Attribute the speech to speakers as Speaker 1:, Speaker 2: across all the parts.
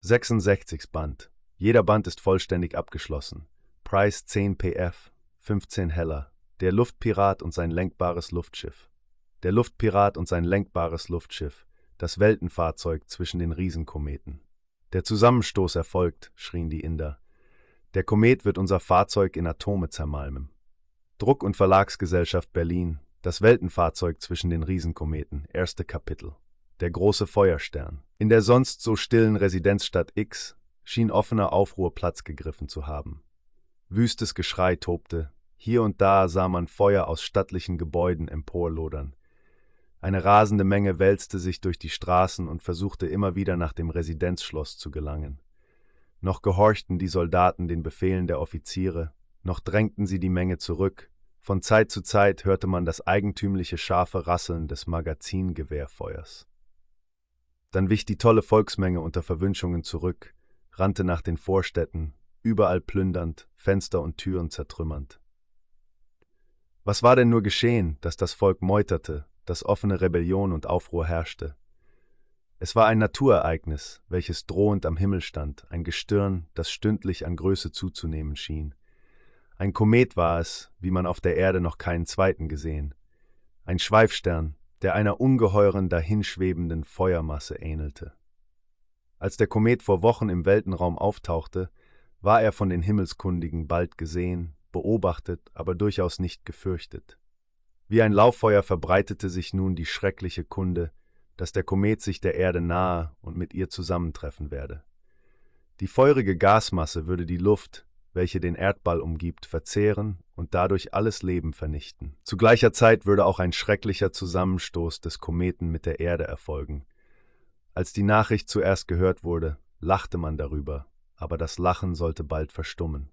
Speaker 1: 66 Band. Jeder Band ist vollständig abgeschlossen. Preis 10 PF, 15 Heller. Der Luftpirat und sein lenkbares Luftschiff. Der Luftpirat und sein lenkbares Luftschiff. Das Weltenfahrzeug zwischen den Riesenkometen. Der Zusammenstoß erfolgt, schrien die Inder. Der Komet wird unser Fahrzeug in Atome zermalmen. Druck- und Verlagsgesellschaft Berlin, das Weltenfahrzeug zwischen den Riesenkometen, erste Kapitel. Der große Feuerstern. In der sonst so stillen Residenzstadt X schien offener Aufruhr Platz gegriffen zu haben. Wüstes Geschrei tobte, hier und da sah man Feuer aus stattlichen Gebäuden emporlodern. Eine rasende Menge wälzte sich durch die Straßen und versuchte immer wieder nach dem Residenzschloss zu gelangen. Noch gehorchten die Soldaten den Befehlen der Offiziere, noch drängten sie die Menge zurück, von Zeit zu Zeit hörte man das eigentümliche scharfe Rasseln des Magazingewehrfeuers. Dann wich die tolle Volksmenge unter Verwünschungen zurück, rannte nach den Vorstädten, überall plündernd, Fenster und Türen zertrümmernd. Was war denn nur geschehen, dass das Volk meuterte, dass offene Rebellion und Aufruhr herrschte? Es war ein Naturereignis, welches drohend am Himmel stand, ein Gestirn, das stündlich an Größe zuzunehmen schien. Ein Komet war es, wie man auf der Erde noch keinen zweiten gesehen. Ein Schweifstern, der einer ungeheuren, dahinschwebenden Feuermasse ähnelte. Als der Komet vor Wochen im Weltenraum auftauchte, war er von den Himmelskundigen bald gesehen, beobachtet, aber durchaus nicht gefürchtet. Wie ein Lauffeuer verbreitete sich nun die schreckliche Kunde, dass der Komet sich der Erde nahe und mit ihr zusammentreffen werde. Die feurige Gasmasse würde die Luft, welche den Erdball umgibt, verzehren und dadurch alles Leben vernichten. Zu gleicher Zeit würde auch ein schrecklicher Zusammenstoß des Kometen mit der Erde erfolgen. Als die Nachricht zuerst gehört wurde, lachte man darüber, aber das Lachen sollte bald verstummen.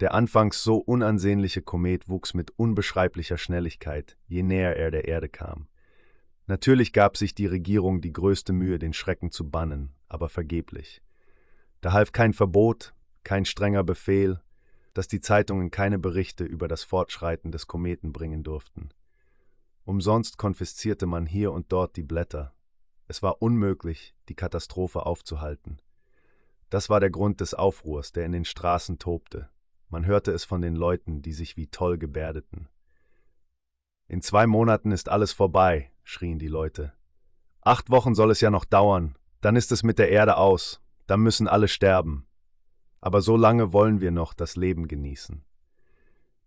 Speaker 1: Der anfangs so unansehnliche Komet wuchs mit unbeschreiblicher Schnelligkeit, je näher er der Erde kam. Natürlich gab sich die Regierung die größte Mühe, den Schrecken zu bannen, aber vergeblich. Da half kein Verbot, kein strenger Befehl, dass die Zeitungen keine Berichte über das Fortschreiten des Kometen bringen durften. Umsonst konfiszierte man hier und dort die Blätter. Es war unmöglich, die Katastrophe aufzuhalten. Das war der Grund des Aufruhrs, der in den Straßen tobte. Man hörte es von den Leuten, die sich wie toll gebärdeten. In zwei Monaten ist alles vorbei, schrien die Leute. Acht Wochen soll es ja noch dauern, dann ist es mit der Erde aus, dann müssen alle sterben aber so lange wollen wir noch das Leben genießen.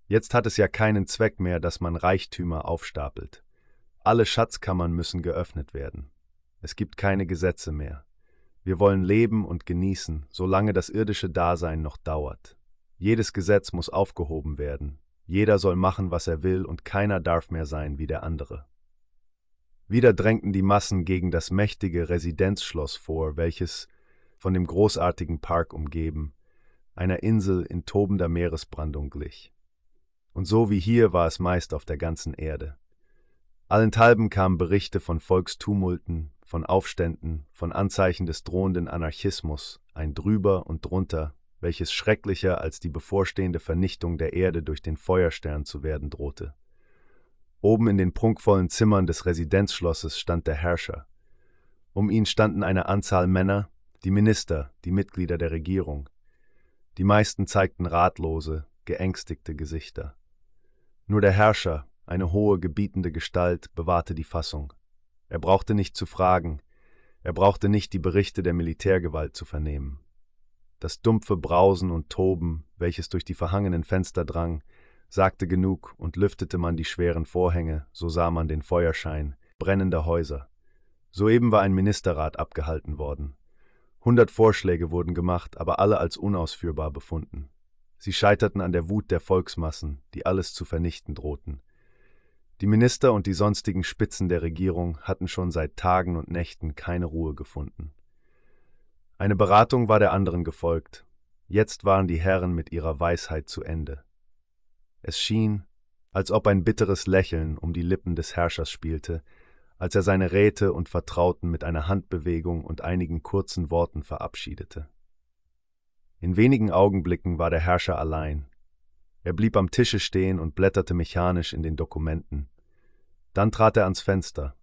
Speaker 1: Jetzt hat es ja keinen Zweck mehr, dass man Reichtümer aufstapelt. Alle Schatzkammern müssen geöffnet werden. Es gibt keine Gesetze mehr. Wir wollen leben und genießen, solange das irdische Dasein noch dauert. Jedes Gesetz muss aufgehoben werden. Jeder soll machen, was er will, und keiner darf mehr sein wie der andere. Wieder drängten die Massen gegen das mächtige Residenzschloss vor, welches, von dem großartigen Park umgeben, einer Insel in tobender Meeresbrandung glich. Und so wie hier war es meist auf der ganzen Erde. Allenthalben kamen Berichte von Volkstumulten, von Aufständen, von Anzeichen des drohenden Anarchismus, ein drüber und drunter, welches schrecklicher als die bevorstehende Vernichtung der Erde durch den Feuerstern zu werden drohte. Oben in den prunkvollen Zimmern des Residenzschlosses stand der Herrscher. Um ihn standen eine Anzahl Männer, die Minister, die Mitglieder der Regierung, die meisten zeigten ratlose, geängstigte Gesichter. Nur der Herrscher, eine hohe, gebietende Gestalt, bewahrte die Fassung. Er brauchte nicht zu fragen, er brauchte nicht die Berichte der Militärgewalt zu vernehmen. Das dumpfe Brausen und Toben, welches durch die verhangenen Fenster drang, sagte genug, und lüftete man die schweren Vorhänge, so sah man den Feuerschein brennender Häuser. Soeben war ein Ministerrat abgehalten worden. Hundert Vorschläge wurden gemacht, aber alle als unausführbar befunden. Sie scheiterten an der Wut der Volksmassen, die alles zu vernichten drohten. Die Minister und die sonstigen Spitzen der Regierung hatten schon seit Tagen und Nächten keine Ruhe gefunden. Eine Beratung war der anderen gefolgt. Jetzt waren die Herren mit ihrer Weisheit zu Ende. Es schien, als ob ein bitteres Lächeln um die Lippen des Herrschers spielte, als er seine Räte und Vertrauten mit einer Handbewegung und einigen kurzen Worten verabschiedete. In wenigen Augenblicken war der Herrscher allein. Er blieb am Tische stehen und blätterte mechanisch in den Dokumenten. Dann trat er ans Fenster.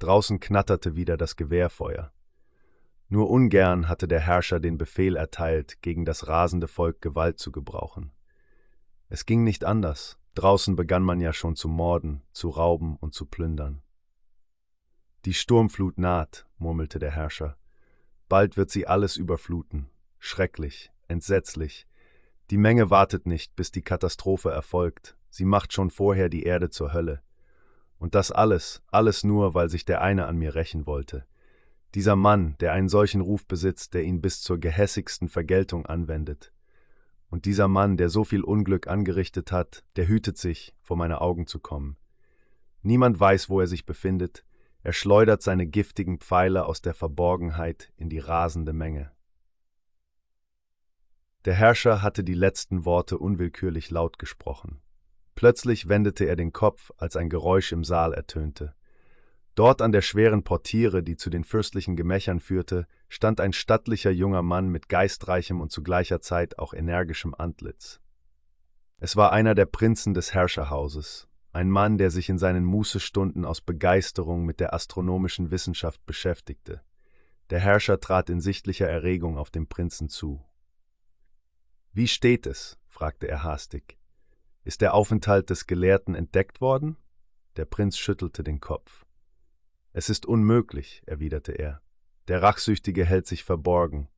Speaker 1: Draußen knatterte wieder das Gewehrfeuer. Nur ungern hatte der Herrscher den Befehl erteilt, gegen das rasende Volk Gewalt zu gebrauchen. Es ging nicht anders, draußen begann man ja schon zu morden, zu rauben und zu plündern. Die Sturmflut naht, murmelte der Herrscher. Bald wird sie alles überfluten. Schrecklich, entsetzlich. Die Menge wartet nicht, bis die Katastrophe erfolgt. Sie macht schon vorher die Erde zur Hölle. Und das alles, alles nur, weil sich der eine an mir rächen wollte. Dieser Mann, der einen solchen Ruf besitzt, der ihn bis zur gehässigsten Vergeltung anwendet. Und dieser Mann, der so viel Unglück angerichtet hat, der hütet sich, vor meine Augen zu kommen. Niemand weiß, wo er sich befindet, er schleudert seine giftigen Pfeile aus der Verborgenheit in die rasende Menge. Der Herrscher hatte die letzten Worte unwillkürlich laut gesprochen. Plötzlich wendete er den Kopf, als ein Geräusch im Saal ertönte. Dort an der schweren Portiere, die zu den fürstlichen Gemächern führte, stand ein stattlicher junger Mann mit geistreichem und zu gleicher Zeit auch energischem Antlitz. Es war einer der Prinzen des Herrscherhauses, ein Mann, der sich in seinen Mußestunden aus Begeisterung mit der astronomischen Wissenschaft beschäftigte. Der Herrscher trat in sichtlicher Erregung auf den Prinzen zu. Wie steht es? fragte er hastig. Ist der Aufenthalt des Gelehrten entdeckt worden? Der Prinz schüttelte den Kopf. Es ist unmöglich, erwiderte er. Der Rachsüchtige hält sich verborgen.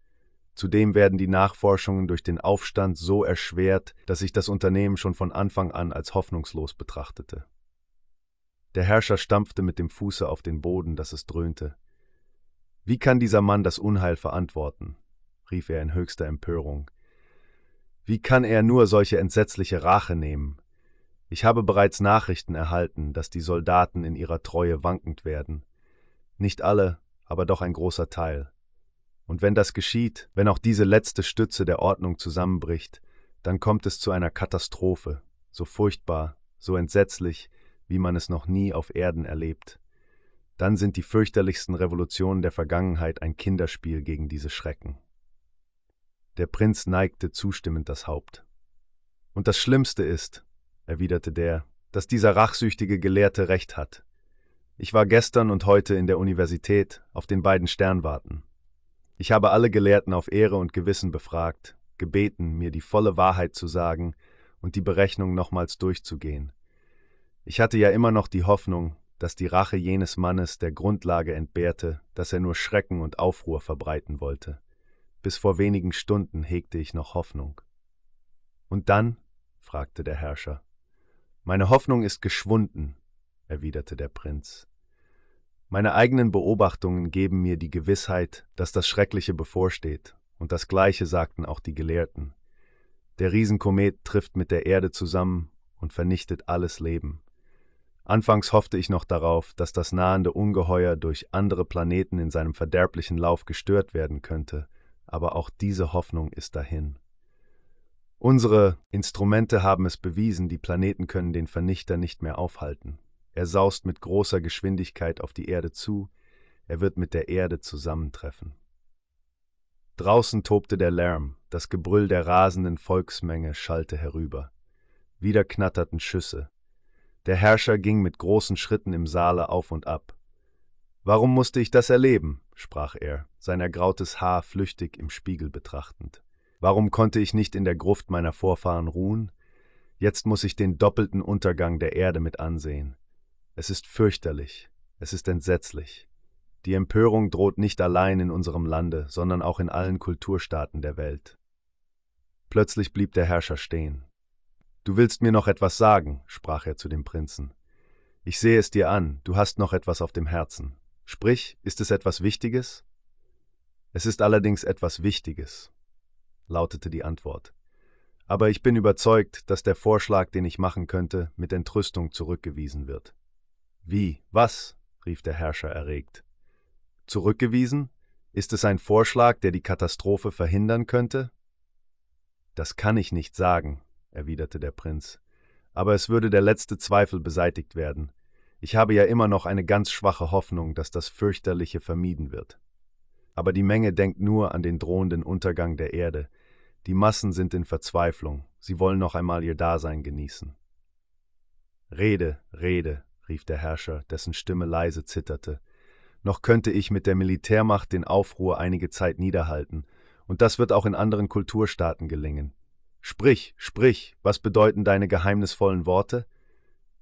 Speaker 1: Zudem werden die Nachforschungen durch den Aufstand so erschwert, dass ich das Unternehmen schon von Anfang an als hoffnungslos betrachtete. Der Herrscher stampfte mit dem Fuße auf den Boden, dass es dröhnte. Wie kann dieser Mann das Unheil verantworten? rief er in höchster Empörung. Wie kann er nur solche entsetzliche Rache nehmen? Ich habe bereits Nachrichten erhalten, dass die Soldaten in ihrer Treue wankend werden. Nicht alle, aber doch ein großer Teil. Und wenn das geschieht, wenn auch diese letzte Stütze der Ordnung zusammenbricht, dann kommt es zu einer Katastrophe, so furchtbar, so entsetzlich, wie man es noch nie auf Erden erlebt. Dann sind die fürchterlichsten Revolutionen der Vergangenheit ein Kinderspiel gegen diese Schrecken. Der Prinz neigte zustimmend das Haupt. Und das Schlimmste ist, erwiderte der, dass dieser rachsüchtige Gelehrte recht hat. Ich war gestern und heute in der Universität auf den beiden Sternwarten. Ich habe alle Gelehrten auf Ehre und Gewissen befragt, gebeten, mir die volle Wahrheit zu sagen und die Berechnung nochmals durchzugehen. Ich hatte ja immer noch die Hoffnung, dass die Rache jenes Mannes der Grundlage entbehrte, dass er nur Schrecken und Aufruhr verbreiten wollte. Bis vor wenigen Stunden hegte ich noch Hoffnung. Und dann? fragte der Herrscher. Meine Hoffnung ist geschwunden, erwiderte der Prinz. Meine eigenen Beobachtungen geben mir die Gewissheit, dass das Schreckliche bevorsteht, und das Gleiche sagten auch die Gelehrten. Der Riesenkomet trifft mit der Erde zusammen und vernichtet alles Leben. Anfangs hoffte ich noch darauf, dass das nahende Ungeheuer durch andere Planeten in seinem verderblichen Lauf gestört werden könnte, aber auch diese Hoffnung ist dahin. Unsere Instrumente haben es bewiesen, die Planeten können den Vernichter nicht mehr aufhalten. Er saust mit großer Geschwindigkeit auf die Erde zu, er wird mit der Erde zusammentreffen. Draußen tobte der Lärm, das Gebrüll der rasenden Volksmenge schallte herüber. Wieder knatterten Schüsse. Der Herrscher ging mit großen Schritten im Saale auf und ab. Warum musste ich das erleben? sprach er, sein ergrautes Haar flüchtig im Spiegel betrachtend. Warum konnte ich nicht in der Gruft meiner Vorfahren ruhen? Jetzt muss ich den doppelten Untergang der Erde mit ansehen. Es ist fürchterlich, es ist entsetzlich. Die Empörung droht nicht allein in unserem Lande, sondern auch in allen Kulturstaaten der Welt. Plötzlich blieb der Herrscher stehen. Du willst mir noch etwas sagen, sprach er zu dem Prinzen. Ich sehe es dir an, du hast noch etwas auf dem Herzen. Sprich, ist es etwas Wichtiges? Es ist allerdings etwas Wichtiges, lautete die Antwort. Aber ich bin überzeugt, dass der Vorschlag, den ich machen könnte, mit Entrüstung zurückgewiesen wird. Wie? Was? rief der Herrscher erregt. Zurückgewiesen? Ist es ein Vorschlag, der die Katastrophe verhindern könnte? Das kann ich nicht sagen, erwiderte der Prinz, aber es würde der letzte Zweifel beseitigt werden. Ich habe ja immer noch eine ganz schwache Hoffnung, dass das fürchterliche vermieden wird. Aber die Menge denkt nur an den drohenden Untergang der Erde. Die Massen sind in Verzweiflung, sie wollen noch einmal ihr Dasein genießen. Rede, rede, rief der Herrscher, dessen Stimme leise zitterte. noch könnte ich mit der Militärmacht den Aufruhr einige Zeit niederhalten, und das wird auch in anderen Kulturstaaten gelingen. Sprich, sprich, was bedeuten deine geheimnisvollen Worte?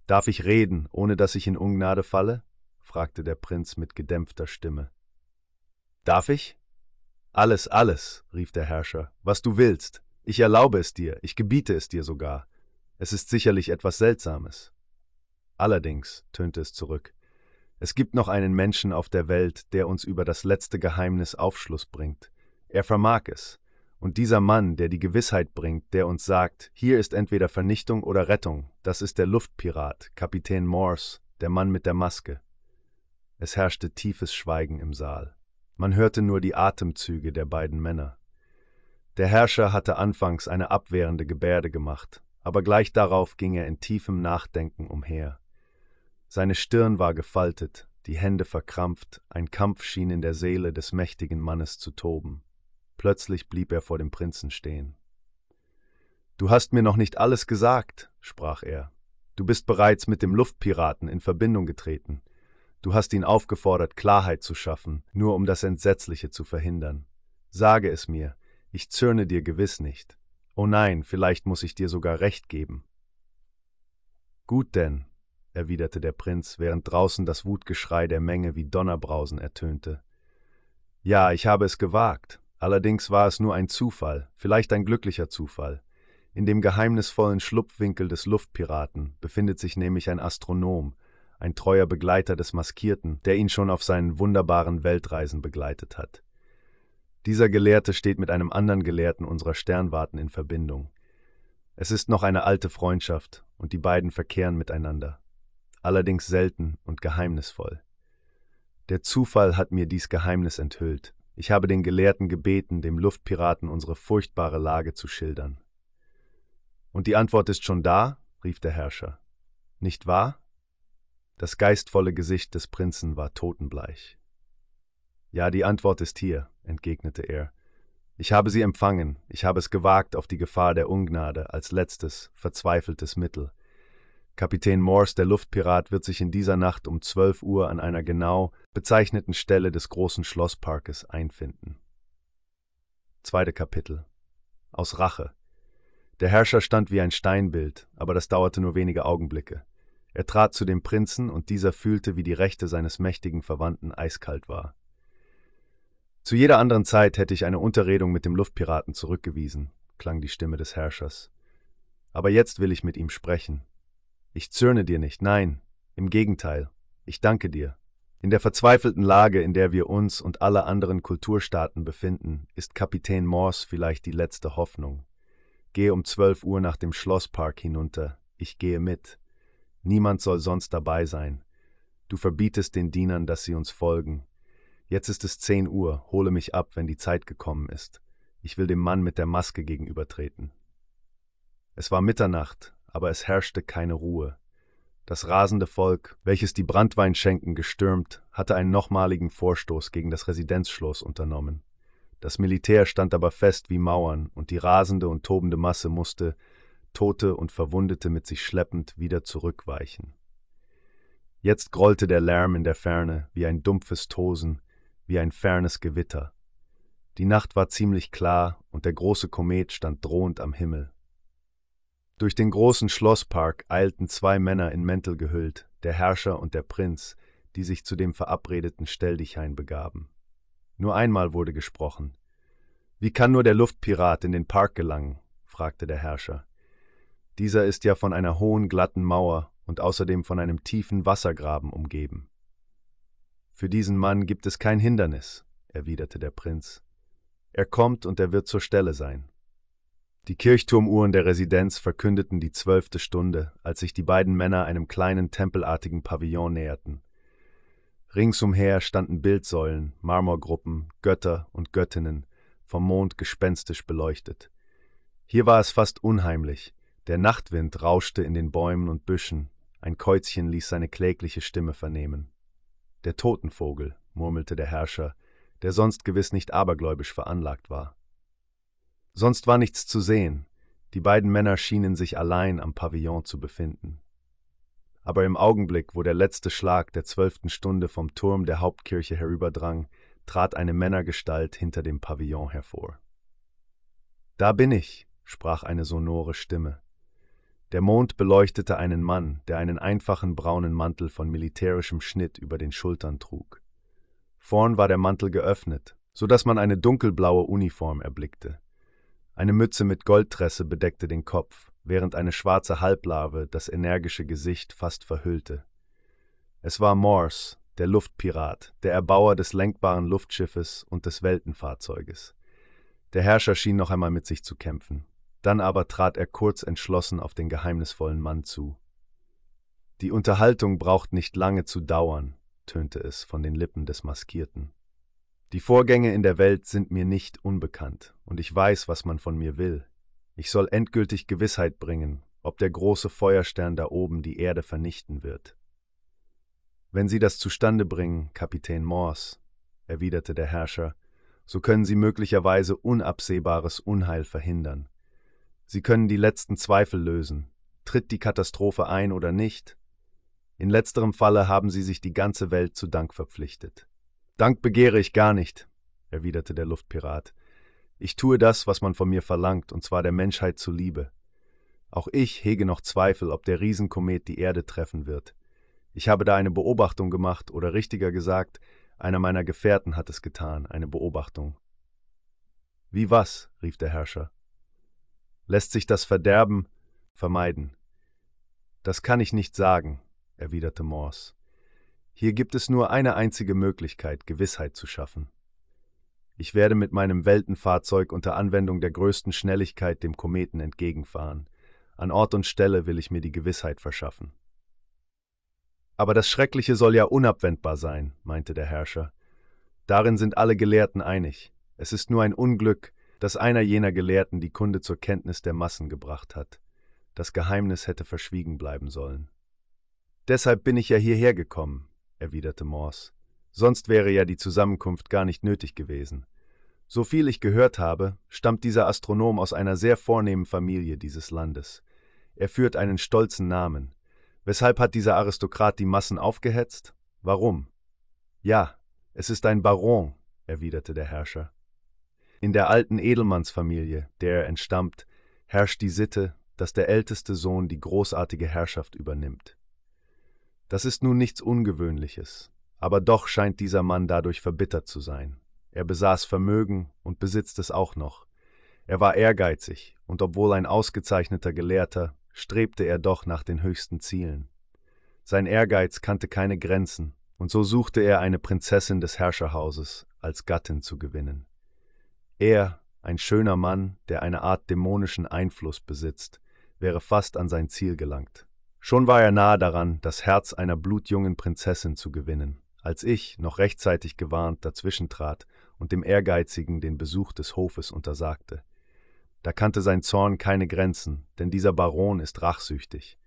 Speaker 1: Darf ich reden, ohne dass ich in Ungnade falle? fragte der Prinz mit gedämpfter Stimme. Darf ich? Alles, alles, rief der Herrscher, was du willst. Ich erlaube es dir, ich gebiete es dir sogar. Es ist sicherlich etwas Seltsames. Allerdings, tönte es zurück, es gibt noch einen Menschen auf der Welt, der uns über das letzte Geheimnis Aufschluss bringt. Er vermag es. Und dieser Mann, der die Gewissheit bringt, der uns sagt, hier ist entweder Vernichtung oder Rettung, das ist der Luftpirat, Kapitän Morse, der Mann mit der Maske. Es herrschte tiefes Schweigen im Saal. Man hörte nur die Atemzüge der beiden Männer. Der Herrscher hatte anfangs eine abwehrende Gebärde gemacht, aber gleich darauf ging er in tiefem Nachdenken umher. Seine Stirn war gefaltet, die Hände verkrampft, ein Kampf schien in der Seele des mächtigen Mannes zu toben. Plötzlich blieb er vor dem Prinzen stehen. Du hast mir noch nicht alles gesagt, sprach er. Du bist bereits mit dem Luftpiraten in Verbindung getreten. Du hast ihn aufgefordert, Klarheit zu schaffen, nur um das Entsetzliche zu verhindern. Sage es mir, ich zürne dir gewiss nicht. Oh nein, vielleicht muss ich dir sogar recht geben. Gut denn, erwiderte der Prinz, während draußen das Wutgeschrei der Menge wie Donnerbrausen ertönte. Ja, ich habe es gewagt, allerdings war es nur ein Zufall, vielleicht ein glücklicher Zufall. In dem geheimnisvollen Schlupfwinkel des Luftpiraten befindet sich nämlich ein Astronom, ein treuer Begleiter des Maskierten, der ihn schon auf seinen wunderbaren Weltreisen begleitet hat. Dieser Gelehrte steht mit einem anderen Gelehrten unserer Sternwarten in Verbindung. Es ist noch eine alte Freundschaft, und die beiden verkehren miteinander allerdings selten und geheimnisvoll. Der Zufall hat mir dies Geheimnis enthüllt. Ich habe den Gelehrten gebeten, dem Luftpiraten unsere furchtbare Lage zu schildern. Und die Antwort ist schon da? rief der Herrscher. Nicht wahr? Das geistvolle Gesicht des Prinzen war totenbleich. Ja, die Antwort ist hier, entgegnete er. Ich habe sie empfangen, ich habe es gewagt auf die Gefahr der Ungnade als letztes, verzweifeltes Mittel. Kapitän Morse, der Luftpirat, wird sich in dieser Nacht um 12 Uhr an einer genau bezeichneten Stelle des großen Schlossparkes einfinden. Zweite Kapitel Aus Rache Der Herrscher stand wie ein Steinbild, aber das dauerte nur wenige Augenblicke. Er trat zu dem Prinzen, und dieser fühlte, wie die Rechte seines mächtigen Verwandten eiskalt war. Zu jeder anderen Zeit hätte ich eine Unterredung mit dem Luftpiraten zurückgewiesen, klang die Stimme des Herrschers. Aber jetzt will ich mit ihm sprechen, ich zürne dir nicht, nein, im Gegenteil, ich danke dir. In der verzweifelten Lage, in der wir uns und alle anderen Kulturstaaten befinden, ist Kapitän Morse vielleicht die letzte Hoffnung. Gehe um zwölf Uhr nach dem Schlosspark hinunter, ich gehe mit. Niemand soll sonst dabei sein. Du verbietest den Dienern, dass sie uns folgen. Jetzt ist es zehn Uhr, hole mich ab, wenn die Zeit gekommen ist. Ich will dem Mann mit der Maske gegenübertreten. Es war Mitternacht, aber es herrschte keine Ruhe. Das rasende Volk, welches die Brandweinschenken gestürmt, hatte einen nochmaligen Vorstoß gegen das Residenzschloss unternommen. Das Militär stand aber fest wie Mauern, und die rasende und tobende Masse musste, Tote und Verwundete mit sich schleppend, wieder zurückweichen. Jetzt grollte der Lärm in der Ferne wie ein dumpfes Tosen, wie ein fernes Gewitter. Die Nacht war ziemlich klar, und der große Komet stand drohend am Himmel. Durch den großen Schlosspark eilten zwei Männer in Mäntel gehüllt, der Herrscher und der Prinz, die sich zu dem verabredeten Stelldichein begaben. Nur einmal wurde gesprochen. Wie kann nur der Luftpirat in den Park gelangen? fragte der Herrscher. Dieser ist ja von einer hohen, glatten Mauer und außerdem von einem tiefen Wassergraben umgeben. Für diesen Mann gibt es kein Hindernis, erwiderte der Prinz. Er kommt und er wird zur Stelle sein. Die Kirchturmuhren der Residenz verkündeten die zwölfte Stunde, als sich die beiden Männer einem kleinen tempelartigen Pavillon näherten. Ringsumher standen Bildsäulen, Marmorgruppen, Götter und Göttinnen, vom Mond gespenstisch beleuchtet. Hier war es fast unheimlich. Der Nachtwind rauschte in den Bäumen und Büschen, ein Käuzchen ließ seine klägliche Stimme vernehmen. Der Totenvogel, murmelte der Herrscher, der sonst gewiss nicht abergläubisch veranlagt war. Sonst war nichts zu sehen. Die beiden Männer schienen sich allein am Pavillon zu befinden. aber im Augenblick, wo der letzte Schlag der zwölften Stunde vom Turm der Hauptkirche herüberdrang, trat eine Männergestalt hinter dem Pavillon hervor. Da bin ich, sprach eine sonore Stimme. Der Mond beleuchtete einen Mann, der einen einfachen braunen Mantel von militärischem Schnitt über den Schultern trug. Vorn war der Mantel geöffnet, so dass man eine dunkelblaue Uniform erblickte. Eine Mütze mit Goldtresse bedeckte den Kopf, während eine schwarze Halblarve das energische Gesicht fast verhüllte. Es war Morse, der Luftpirat, der Erbauer des lenkbaren Luftschiffes und des Weltenfahrzeuges. Der Herrscher schien noch einmal mit sich zu kämpfen. Dann aber trat er kurz entschlossen auf den geheimnisvollen Mann zu. Die Unterhaltung braucht nicht lange zu dauern, tönte es von den Lippen des Maskierten. Die Vorgänge in der Welt sind mir nicht unbekannt, und ich weiß, was man von mir will. Ich soll endgültig Gewissheit bringen, ob der große Feuerstern da oben die Erde vernichten wird. Wenn Sie das zustande bringen, Kapitän Morse, erwiderte der Herrscher, so können Sie möglicherweise unabsehbares Unheil verhindern. Sie können die letzten Zweifel lösen. Tritt die Katastrophe ein oder nicht? In letzterem Falle haben Sie sich die ganze Welt zu Dank verpflichtet. Dank begehre ich gar nicht, erwiderte der Luftpirat. Ich tue das, was man von mir verlangt, und zwar der Menschheit zuliebe. Auch ich hege noch Zweifel, ob der Riesenkomet die Erde treffen wird. Ich habe da eine Beobachtung gemacht, oder richtiger gesagt, einer meiner Gefährten hat es getan, eine Beobachtung. Wie was? rief der Herrscher. Lässt sich das Verderben vermeiden? Das kann ich nicht sagen, erwiderte Morse. Hier gibt es nur eine einzige Möglichkeit, Gewissheit zu schaffen. Ich werde mit meinem Weltenfahrzeug unter Anwendung der größten Schnelligkeit dem Kometen entgegenfahren. An Ort und Stelle will ich mir die Gewissheit verschaffen. Aber das Schreckliche soll ja unabwendbar sein, meinte der Herrscher. Darin sind alle Gelehrten einig. Es ist nur ein Unglück, dass einer jener Gelehrten die Kunde zur Kenntnis der Massen gebracht hat. Das Geheimnis hätte verschwiegen bleiben sollen. Deshalb bin ich ja hierher gekommen, erwiderte Morse. Sonst wäre ja die Zusammenkunft gar nicht nötig gewesen. So viel ich gehört habe, stammt dieser Astronom aus einer sehr vornehmen Familie dieses Landes. Er führt einen stolzen Namen. Weshalb hat dieser Aristokrat die Massen aufgehetzt? Warum? Ja, es ist ein Baron, erwiderte der Herrscher. In der alten Edelmannsfamilie, der er entstammt, herrscht die Sitte, dass der älteste Sohn die großartige Herrschaft übernimmt. Das ist nun nichts Ungewöhnliches, aber doch scheint dieser Mann dadurch verbittert zu sein. Er besaß Vermögen und besitzt es auch noch. Er war ehrgeizig, und obwohl ein ausgezeichneter Gelehrter, strebte er doch nach den höchsten Zielen. Sein Ehrgeiz kannte keine Grenzen, und so suchte er eine Prinzessin des Herrscherhauses als Gattin zu gewinnen. Er, ein schöner Mann, der eine Art dämonischen Einfluss besitzt, wäre fast an sein Ziel gelangt. Schon war er nahe daran, das Herz einer blutjungen Prinzessin zu gewinnen, als ich, noch rechtzeitig gewarnt, dazwischentrat und dem Ehrgeizigen den Besuch des Hofes untersagte. Da kannte sein Zorn keine Grenzen, denn dieser Baron ist rachsüchtig.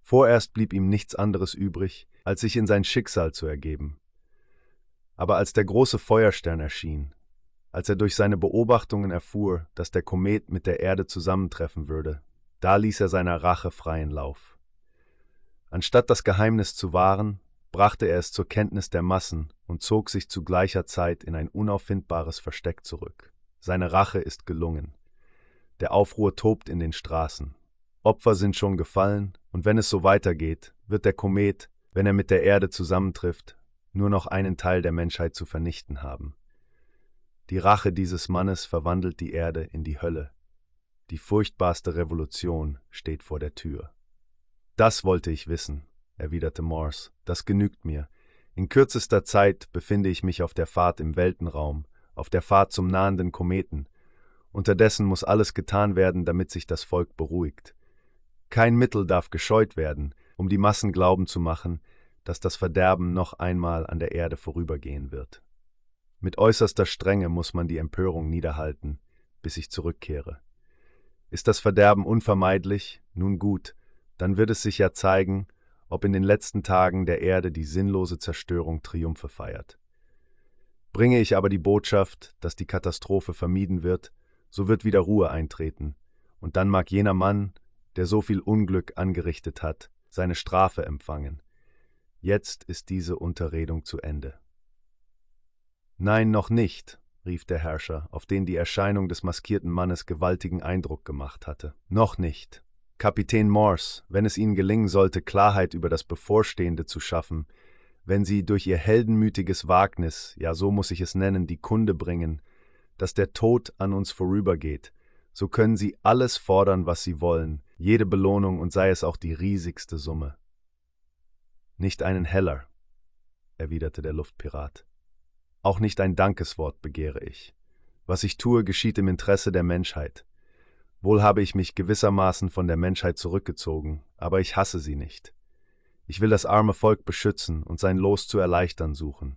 Speaker 1: Vorerst blieb ihm nichts anderes übrig, als sich in sein Schicksal zu ergeben. Aber als der große Feuerstern erschien, als er durch seine Beobachtungen erfuhr, dass der Komet mit der Erde zusammentreffen würde, da ließ er seiner Rache freien Lauf. Anstatt das Geheimnis zu wahren, brachte er es zur Kenntnis der Massen und zog sich zu gleicher Zeit in ein unauffindbares Versteck zurück. Seine Rache ist gelungen. Der Aufruhr tobt in den Straßen. Opfer sind schon gefallen, und wenn es so weitergeht, wird der Komet, wenn er mit der Erde zusammentrifft, nur noch einen Teil der Menschheit zu vernichten haben. Die Rache dieses Mannes verwandelt die Erde in die Hölle. Die furchtbarste Revolution steht vor der Tür. Das wollte ich wissen, erwiderte Morse, das genügt mir. In kürzester Zeit befinde ich mich auf der Fahrt im Weltenraum, auf der Fahrt zum nahenden Kometen. Unterdessen muss alles getan werden, damit sich das Volk beruhigt. Kein Mittel darf gescheut werden, um die Massen glauben zu machen, dass das Verderben noch einmal an der Erde vorübergehen wird. Mit äußerster Strenge muss man die Empörung niederhalten, bis ich zurückkehre. Ist das Verderben unvermeidlich? Nun gut, dann wird es sich ja zeigen, ob in den letzten Tagen der Erde die sinnlose Zerstörung Triumphe feiert. Bringe ich aber die Botschaft, dass die Katastrophe vermieden wird, so wird wieder Ruhe eintreten, und dann mag jener Mann, der so viel Unglück angerichtet hat, seine Strafe empfangen. Jetzt ist diese Unterredung zu Ende. Nein, noch nicht, rief der Herrscher, auf den die Erscheinung des maskierten Mannes gewaltigen Eindruck gemacht hatte. Noch nicht. Kapitän Morse, wenn es Ihnen gelingen sollte, Klarheit über das Bevorstehende zu schaffen, wenn Sie durch Ihr heldenmütiges Wagnis, ja so muss ich es nennen, die Kunde bringen, dass der Tod an uns vorübergeht, so können Sie alles fordern, was Sie wollen, jede Belohnung und sei es auch die riesigste Summe. Nicht einen Heller, erwiderte der Luftpirat. Auch nicht ein Dankeswort begehre ich. Was ich tue, geschieht im Interesse der Menschheit. Wohl habe ich mich gewissermaßen von der Menschheit zurückgezogen, aber ich hasse sie nicht. Ich will das arme Volk beschützen und sein Los zu erleichtern suchen.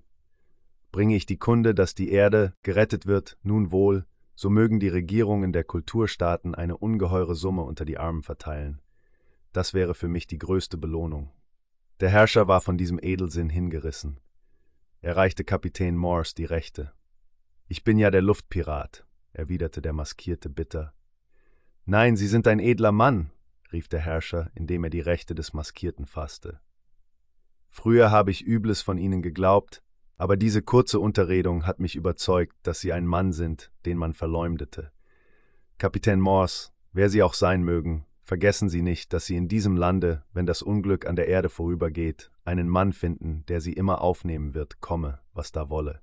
Speaker 1: Bringe ich die Kunde, dass die Erde gerettet wird, nun wohl, so mögen die Regierungen der Kulturstaaten eine ungeheure Summe unter die Armen verteilen. Das wäre für mich die größte Belohnung. Der Herrscher war von diesem Edelsinn hingerissen. Er reichte Kapitän Morse die Rechte. Ich bin ja der Luftpirat, erwiderte der Maskierte bitter. Nein, Sie sind ein edler Mann, rief der Herrscher, indem er die Rechte des Maskierten fasste. Früher habe ich Übles von Ihnen geglaubt, aber diese kurze Unterredung hat mich überzeugt, dass Sie ein Mann sind, den man verleumdete. Kapitän Morse, wer Sie auch sein mögen, Vergessen Sie nicht, dass Sie in diesem Lande, wenn das Unglück an der Erde vorübergeht, einen Mann finden, der Sie immer aufnehmen wird, komme, was da wolle.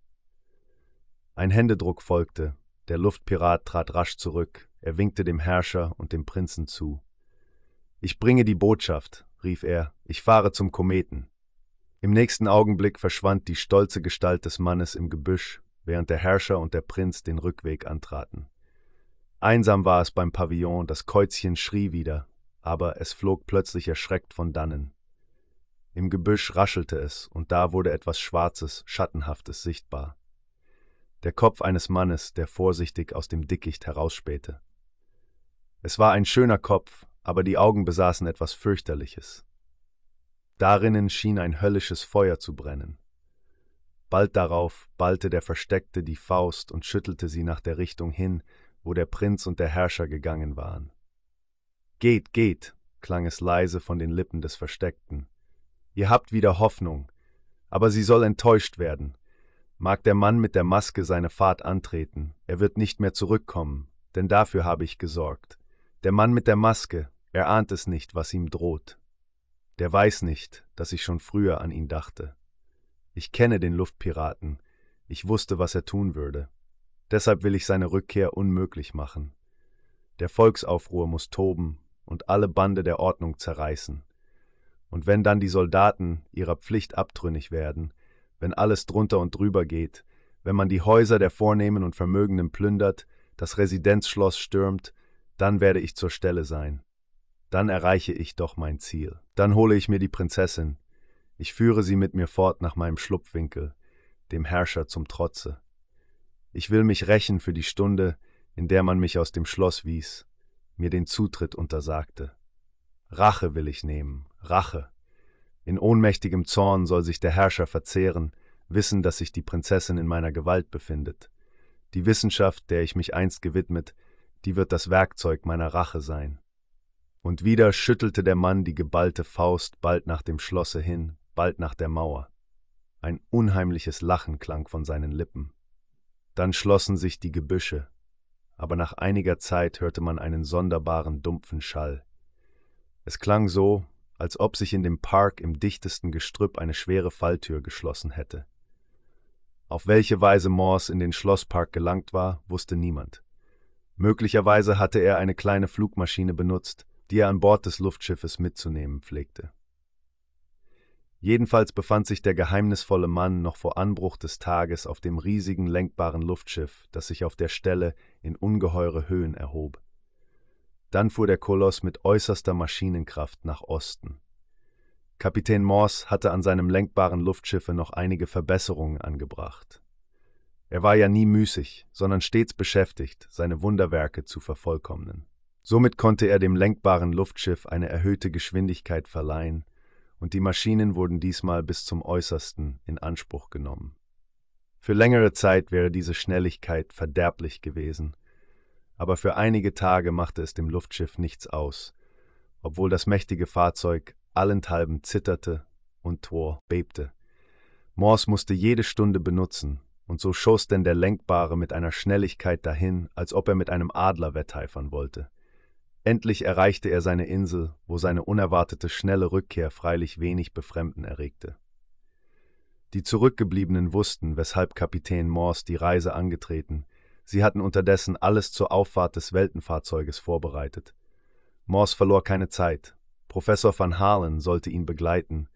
Speaker 1: Ein Händedruck folgte, der Luftpirat trat rasch zurück, er winkte dem Herrscher und dem Prinzen zu. Ich bringe die Botschaft, rief er, ich fahre zum Kometen. Im nächsten Augenblick verschwand die stolze Gestalt des Mannes im Gebüsch, während der Herrscher und der Prinz den Rückweg antraten. Einsam war es beim Pavillon, das Käuzchen schrie wieder, aber es flog plötzlich erschreckt von dannen. Im Gebüsch raschelte es, und da wurde etwas Schwarzes, Schattenhaftes sichtbar. Der Kopf eines Mannes, der vorsichtig aus dem Dickicht herausspähte. Es war ein schöner Kopf, aber die Augen besaßen etwas fürchterliches. Darinnen schien ein höllisches Feuer zu brennen. Bald darauf ballte der Versteckte die Faust und schüttelte sie nach der Richtung hin, wo der Prinz und der Herrscher gegangen waren. Geht, geht, klang es leise von den Lippen des Versteckten. Ihr habt wieder Hoffnung, aber sie soll enttäuscht werden. Mag der Mann mit der Maske seine Fahrt antreten, er wird nicht mehr zurückkommen, denn dafür habe ich gesorgt. Der Mann mit der Maske, er ahnt es nicht, was ihm droht. Der weiß nicht, dass ich schon früher an ihn dachte. Ich kenne den Luftpiraten, ich wusste, was er tun würde. Deshalb will ich seine Rückkehr unmöglich machen. Der Volksaufruhr muss toben und alle Bande der Ordnung zerreißen. Und wenn dann die Soldaten ihrer Pflicht abtrünnig werden, wenn alles drunter und drüber geht, wenn man die Häuser der Vornehmen und Vermögenden plündert, das Residenzschloss stürmt, dann werde ich zur Stelle sein. Dann erreiche ich doch mein Ziel. Dann hole ich mir die Prinzessin. Ich führe sie mit mir fort nach meinem Schlupfwinkel, dem Herrscher zum Trotze. Ich will mich rächen für die Stunde, in der man mich aus dem Schloss wies, mir den Zutritt untersagte. Rache will ich nehmen, Rache. In ohnmächtigem Zorn soll sich der Herrscher verzehren, wissen, dass sich die Prinzessin in meiner Gewalt befindet. Die Wissenschaft, der ich mich einst gewidmet, die wird das Werkzeug meiner Rache sein. Und wieder schüttelte der Mann die geballte Faust bald nach dem Schlosse hin, bald nach der Mauer. Ein unheimliches Lachen klang von seinen Lippen. Dann schlossen sich die Gebüsche, aber nach einiger Zeit hörte man einen sonderbaren dumpfen Schall. Es klang so, als ob sich in dem Park im dichtesten Gestrüpp eine schwere Falltür geschlossen hätte. Auf welche Weise Morse in den Schlosspark gelangt war, wusste niemand. Möglicherweise hatte er eine kleine Flugmaschine benutzt, die er an Bord des Luftschiffes mitzunehmen pflegte. Jedenfalls befand sich der geheimnisvolle Mann noch vor Anbruch des Tages auf dem riesigen lenkbaren Luftschiff, das sich auf der Stelle in ungeheure Höhen erhob. Dann fuhr der Koloss mit äußerster Maschinenkraft nach Osten. Kapitän Morse hatte an seinem lenkbaren Luftschiffe noch einige Verbesserungen angebracht. Er war ja nie müßig, sondern stets beschäftigt, seine Wunderwerke zu vervollkommnen. Somit konnte er dem lenkbaren Luftschiff eine erhöhte Geschwindigkeit verleihen, und die Maschinen wurden diesmal bis zum äußersten in Anspruch genommen. Für längere Zeit wäre diese Schnelligkeit verderblich gewesen, aber für einige Tage machte es dem Luftschiff nichts aus, obwohl das mächtige Fahrzeug allenthalben zitterte und Tor bebte. Morse musste jede Stunde benutzen, und so schoss denn der Lenkbare mit einer Schnelligkeit dahin, als ob er mit einem Adler wetteifern wollte. Endlich erreichte er seine Insel, wo seine unerwartete schnelle Rückkehr freilich wenig Befremden erregte. Die Zurückgebliebenen wussten, weshalb Kapitän Morse die Reise angetreten. Sie hatten unterdessen alles zur Auffahrt des Weltenfahrzeuges vorbereitet. Morse verlor keine Zeit. Professor van Halen sollte ihn begleiten,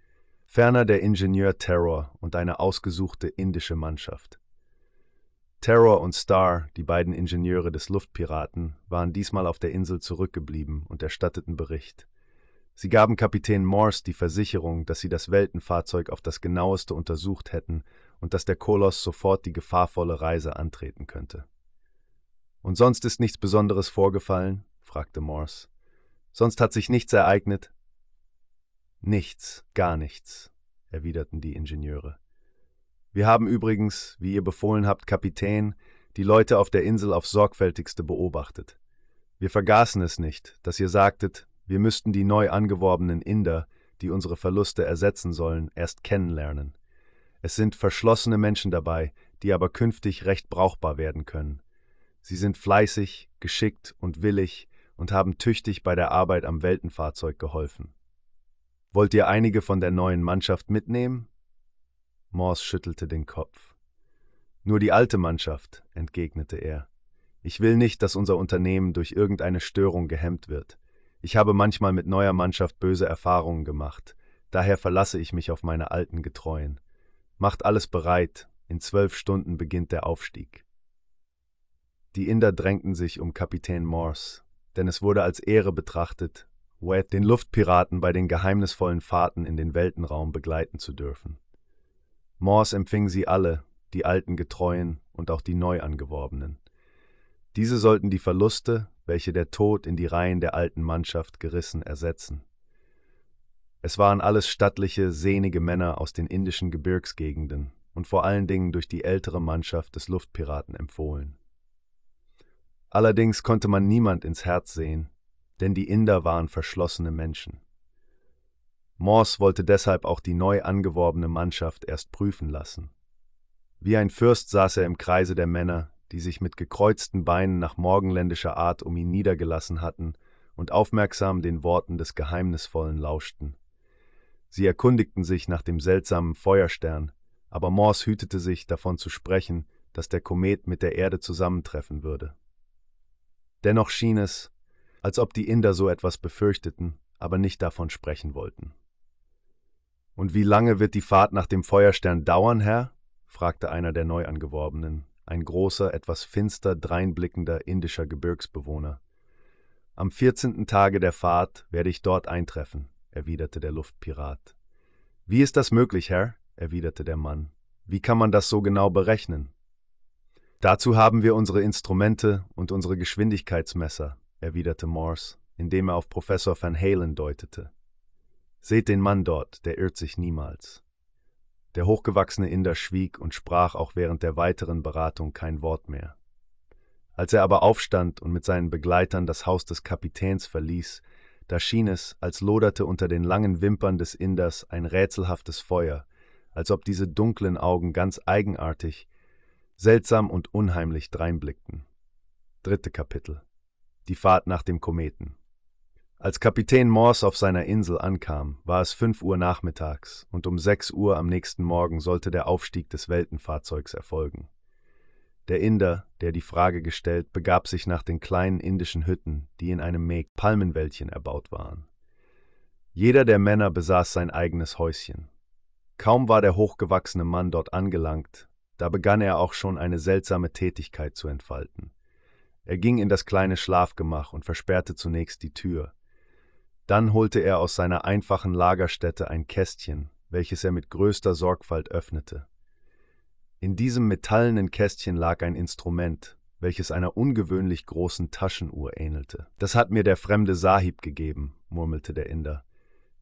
Speaker 1: ferner der Ingenieur Terror und eine ausgesuchte indische Mannschaft. Terror und Star, die beiden Ingenieure des Luftpiraten, waren diesmal auf der Insel zurückgeblieben und erstatteten Bericht. Sie gaben Kapitän Morse die Versicherung, dass sie das Weltenfahrzeug auf das genaueste untersucht hätten und dass der Koloss sofort die gefahrvolle Reise antreten könnte. Und sonst ist nichts Besonderes vorgefallen? fragte Morse. Sonst hat sich nichts ereignet? Nichts, gar nichts, erwiderten die Ingenieure. Wir haben übrigens, wie ihr befohlen habt, Kapitän, die Leute auf der Insel aufs sorgfältigste beobachtet. Wir vergaßen es nicht, dass ihr sagtet, wir müssten die neu angeworbenen Inder, die unsere Verluste ersetzen sollen, erst kennenlernen. Es sind verschlossene Menschen dabei, die aber künftig recht brauchbar werden können. Sie sind fleißig, geschickt und willig und haben tüchtig bei der Arbeit am Weltenfahrzeug geholfen. Wollt ihr einige von der neuen Mannschaft mitnehmen? Morse schüttelte den Kopf. Nur die alte Mannschaft, entgegnete er. Ich will nicht, dass unser Unternehmen durch irgendeine Störung gehemmt wird. Ich habe manchmal mit neuer Mannschaft böse Erfahrungen gemacht, daher verlasse ich mich auf meine alten Getreuen. Macht alles bereit, in zwölf Stunden beginnt der Aufstieg. Die Inder drängten sich um Kapitän Morse, denn es wurde als Ehre betrachtet, Wet den Luftpiraten bei den geheimnisvollen Fahrten in den Weltenraum begleiten zu dürfen. Morse empfing sie alle, die alten Getreuen und auch die Neuangeworbenen. Diese sollten die Verluste, welche der Tod in die Reihen der alten Mannschaft gerissen, ersetzen. Es waren alles stattliche, sehnige Männer aus den indischen Gebirgsgegenden und vor allen Dingen durch die ältere Mannschaft des Luftpiraten empfohlen. Allerdings konnte man niemand ins Herz sehen, denn die Inder waren verschlossene Menschen. Morse wollte deshalb auch die neu angeworbene Mannschaft erst prüfen lassen. Wie ein Fürst saß er im Kreise der Männer, die sich mit gekreuzten Beinen nach morgenländischer Art um ihn niedergelassen hatten und aufmerksam den Worten des Geheimnisvollen lauschten. Sie erkundigten sich nach dem seltsamen Feuerstern, aber Morse hütete sich, davon zu sprechen, dass der Komet mit der Erde zusammentreffen würde. Dennoch schien es, als ob die Inder so etwas befürchteten, aber nicht davon sprechen wollten. Und wie lange wird die Fahrt nach dem Feuerstern dauern, Herr? fragte einer der Neuangeworbenen, ein großer, etwas finster dreinblickender indischer Gebirgsbewohner. Am vierzehnten Tage der Fahrt werde ich dort eintreffen, erwiderte der Luftpirat. Wie ist das möglich, Herr? erwiderte der Mann. Wie kann man das so genau berechnen? Dazu haben wir unsere Instrumente und unsere Geschwindigkeitsmesser, erwiderte Morse, indem er auf Professor Van Halen deutete. Seht den Mann dort, der irrt sich niemals. Der hochgewachsene Inder schwieg und sprach auch während der weiteren Beratung kein Wort mehr. Als er aber aufstand und mit seinen Begleitern das Haus des Kapitäns verließ, da schien es, als loderte unter den langen Wimpern des Inders ein rätselhaftes Feuer, als ob diese dunklen Augen ganz eigenartig, seltsam und unheimlich dreinblickten. Dritte Kapitel die Fahrt nach dem Kometen. Als Kapitän Morse auf seiner Insel ankam, war es fünf Uhr nachmittags und um sechs Uhr am nächsten Morgen sollte der Aufstieg des Weltenfahrzeugs erfolgen. Der Inder, der die Frage gestellt, begab sich nach den kleinen indischen Hütten, die in einem Meg Palmenwäldchen erbaut waren. Jeder der Männer besaß sein eigenes Häuschen. Kaum war der hochgewachsene Mann dort angelangt, da begann er auch schon eine seltsame Tätigkeit zu entfalten. Er ging in das kleine Schlafgemach und versperrte zunächst die Tür. Dann holte er aus seiner einfachen Lagerstätte ein Kästchen, welches er mit größter Sorgfalt öffnete. In diesem metallenen Kästchen lag ein Instrument, welches einer ungewöhnlich großen Taschenuhr ähnelte. Das hat mir der fremde Sahib gegeben, murmelte der Inder.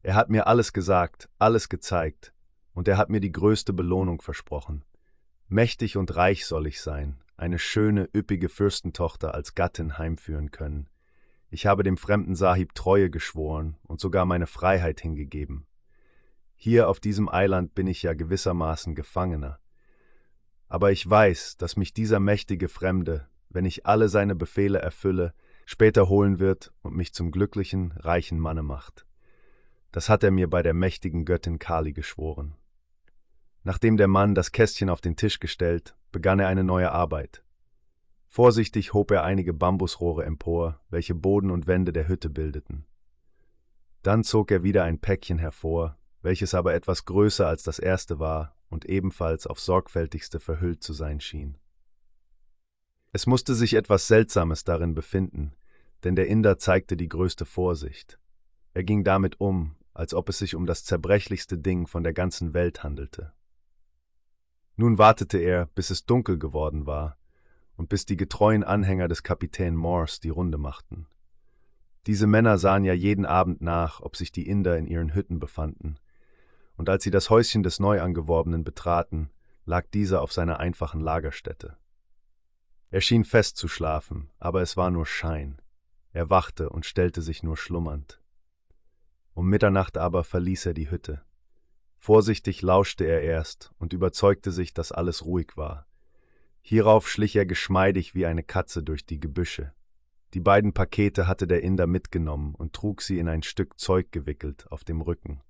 Speaker 1: Er hat mir alles gesagt, alles gezeigt, und er hat mir die größte Belohnung versprochen. Mächtig und reich soll ich sein, eine schöne, üppige Fürstentochter als Gattin heimführen können. Ich habe dem fremden Sahib Treue geschworen und sogar meine Freiheit hingegeben. Hier auf diesem Eiland bin ich ja gewissermaßen Gefangener. Aber ich weiß, dass mich dieser mächtige Fremde, wenn ich alle seine Befehle erfülle, später holen wird und mich zum glücklichen, reichen Manne macht. Das hat er mir bei der mächtigen Göttin Kali geschworen. Nachdem der Mann das Kästchen auf den Tisch gestellt, begann er eine neue Arbeit. Vorsichtig hob er einige Bambusrohre empor, welche Boden und Wände der Hütte bildeten. Dann zog er wieder ein Päckchen hervor, welches aber etwas größer als das erste war und ebenfalls auf sorgfältigste verhüllt zu sein schien. Es musste sich etwas Seltsames darin befinden, denn der Inder zeigte die größte Vorsicht. Er ging damit um, als ob es sich um das zerbrechlichste Ding von der ganzen Welt handelte. Nun wartete er, bis es dunkel geworden war, und bis die getreuen Anhänger des Kapitän Morse die Runde machten. Diese Männer sahen ja jeden Abend nach, ob sich die Inder in ihren Hütten befanden, und als sie das Häuschen des Neuangeworbenen betraten, lag dieser auf seiner einfachen Lagerstätte. Er schien fest zu schlafen, aber es war nur Schein. Er wachte und stellte sich nur schlummernd. Um Mitternacht aber verließ er die Hütte. Vorsichtig lauschte er erst und überzeugte sich, dass alles ruhig war. Hierauf schlich er geschmeidig wie eine Katze durch die Gebüsche. Die beiden Pakete hatte der Inder mitgenommen und trug sie in ein Stück Zeug gewickelt auf dem Rücken.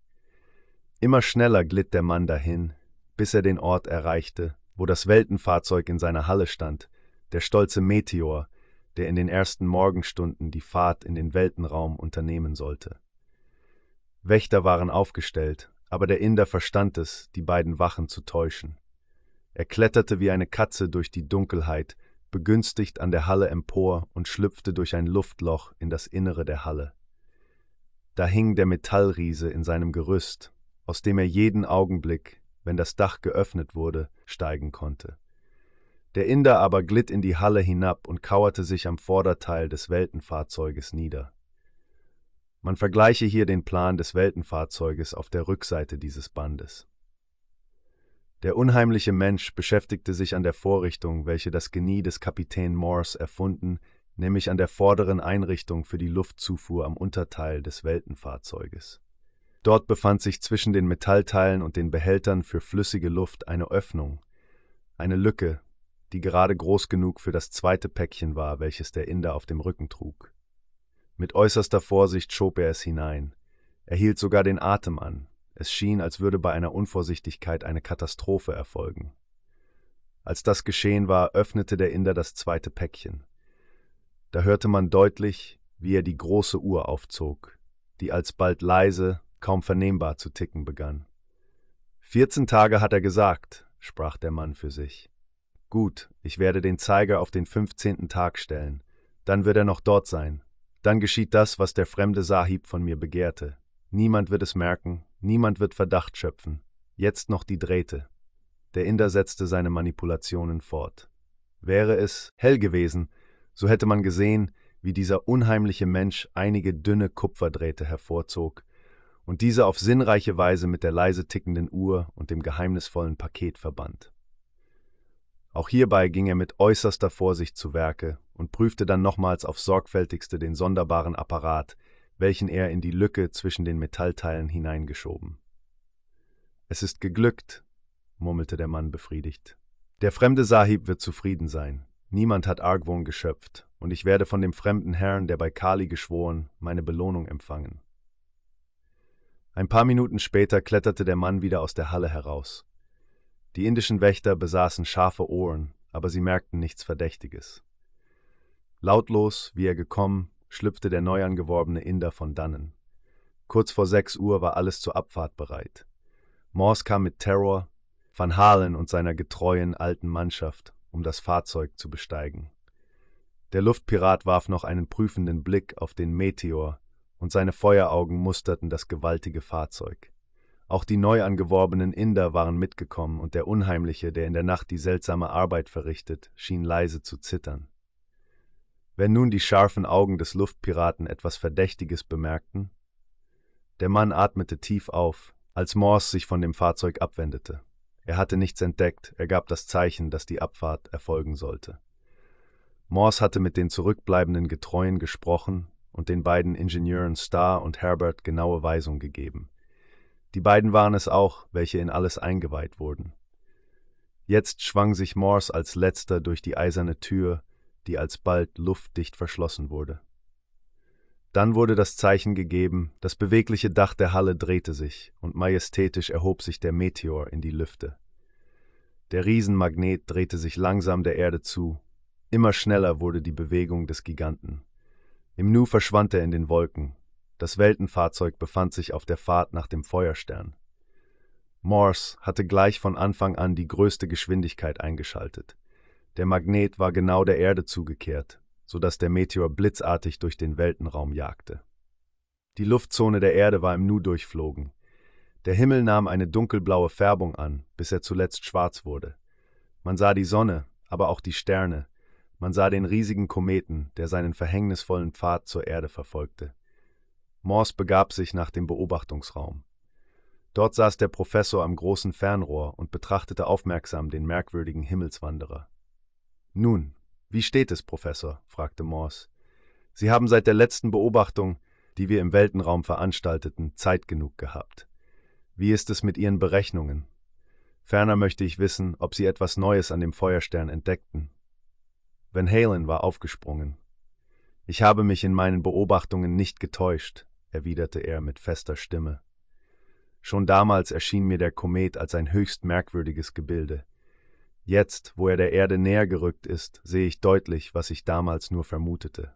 Speaker 1: Immer schneller glitt der Mann dahin, bis er den Ort erreichte, wo das Weltenfahrzeug in seiner Halle stand, der stolze Meteor, der in den ersten Morgenstunden die Fahrt in den Weltenraum unternehmen sollte. Wächter waren aufgestellt, aber der Inder verstand es, die beiden Wachen zu täuschen. Er kletterte wie eine Katze durch die Dunkelheit, begünstigt an der Halle empor und schlüpfte durch ein Luftloch in das Innere der Halle. Da hing der Metallriese in seinem Gerüst aus dem er jeden Augenblick, wenn das Dach geöffnet wurde, steigen konnte. Der Inder aber glitt in die Halle hinab und kauerte sich am Vorderteil des Weltenfahrzeuges nieder. Man vergleiche hier den Plan des Weltenfahrzeuges auf der Rückseite dieses Bandes. Der unheimliche Mensch beschäftigte sich an der Vorrichtung, welche das Genie des Kapitän Morse erfunden, nämlich an der vorderen Einrichtung für die Luftzufuhr am Unterteil des Weltenfahrzeuges. Dort befand sich zwischen den Metallteilen und den Behältern für flüssige Luft eine Öffnung, eine Lücke, die gerade groß genug für das zweite Päckchen war, welches der Inder auf dem Rücken trug. Mit äußerster Vorsicht schob er es hinein. Er hielt sogar den Atem an. Es schien, als würde bei einer Unvorsichtigkeit eine Katastrophe erfolgen. Als das geschehen war, öffnete der Inder das zweite Päckchen. Da hörte man deutlich, wie er die große Uhr aufzog, die alsbald leise, kaum vernehmbar zu ticken begann. Vierzehn Tage hat er gesagt, sprach der Mann für sich. Gut, ich werde den Zeiger auf den fünfzehnten Tag stellen, dann wird er noch dort sein. Dann geschieht das, was der fremde Sahib von mir begehrte. Niemand wird es merken, niemand wird Verdacht schöpfen. Jetzt noch die Drähte. Der Inder setzte seine Manipulationen fort. Wäre es hell gewesen, so hätte man gesehen, wie dieser unheimliche Mensch einige dünne Kupferdrähte hervorzog und diese auf sinnreiche Weise mit der leise tickenden Uhr und dem geheimnisvollen Paket verband. Auch hierbei ging er mit äußerster Vorsicht zu Werke und prüfte dann nochmals aufs sorgfältigste den sonderbaren Apparat, welchen er in die Lücke zwischen den Metallteilen hineingeschoben. Es ist geglückt, murmelte der Mann befriedigt. Der fremde Sahib wird zufrieden sein. Niemand hat Argwohn geschöpft, und ich werde von dem fremden Herrn, der bei Kali geschworen, meine Belohnung empfangen. Ein paar Minuten später kletterte der Mann wieder aus der Halle heraus. Die indischen Wächter besaßen scharfe Ohren, aber sie merkten nichts Verdächtiges. Lautlos, wie er gekommen, schlüpfte der neuangeworbene Inder von dannen. Kurz vor sechs Uhr war alles zur Abfahrt bereit. Morse kam mit Terror, Van Halen und seiner getreuen alten Mannschaft, um das Fahrzeug zu besteigen. Der Luftpirat warf noch einen prüfenden Blick auf den Meteor, und seine Feueraugen musterten das gewaltige Fahrzeug. Auch die neu angeworbenen Inder waren mitgekommen, und der Unheimliche, der in der Nacht die seltsame Arbeit verrichtet, schien leise zu zittern. Wenn nun die scharfen Augen des Luftpiraten etwas Verdächtiges bemerkten? Der Mann atmete tief auf, als Morse sich von dem Fahrzeug abwendete. Er hatte nichts entdeckt, er gab das Zeichen, dass die Abfahrt erfolgen sollte. Morse hatte mit den zurückbleibenden Getreuen gesprochen und den beiden Ingenieuren Starr und Herbert genaue Weisung gegeben. Die beiden waren es auch, welche in alles eingeweiht wurden. Jetzt schwang sich Morse als letzter durch die eiserne Tür, die alsbald luftdicht verschlossen wurde. Dann wurde das Zeichen gegeben, das bewegliche Dach der Halle drehte sich, und majestätisch erhob sich der Meteor in die Lüfte. Der Riesenmagnet drehte sich langsam der Erde zu, immer schneller wurde die Bewegung des Giganten. Im Nu verschwand er in den Wolken, das Weltenfahrzeug befand sich auf der Fahrt nach dem Feuerstern. Morse hatte gleich von Anfang an die größte Geschwindigkeit eingeschaltet. Der Magnet war genau der Erde zugekehrt, so dass der Meteor blitzartig durch den Weltenraum jagte. Die Luftzone der Erde war im Nu durchflogen. Der Himmel nahm eine dunkelblaue Färbung an, bis er zuletzt schwarz wurde. Man sah die Sonne, aber auch die Sterne. Man sah den riesigen Kometen, der seinen verhängnisvollen Pfad zur Erde verfolgte. Morse begab sich nach dem Beobachtungsraum. Dort saß der Professor am großen Fernrohr und betrachtete aufmerksam den merkwürdigen Himmelswanderer. Nun, wie steht es, Professor? fragte Morse. Sie haben seit der letzten Beobachtung, die wir im Weltenraum veranstalteten, Zeit genug gehabt. Wie ist es mit Ihren Berechnungen? Ferner möchte ich wissen, ob Sie etwas Neues an dem Feuerstern entdeckten. Van Halen war aufgesprungen. Ich habe mich in meinen Beobachtungen nicht getäuscht, erwiderte er mit fester Stimme. Schon damals erschien mir der Komet als ein höchst merkwürdiges Gebilde. Jetzt, wo er der Erde näher gerückt ist, sehe ich deutlich, was ich damals nur vermutete.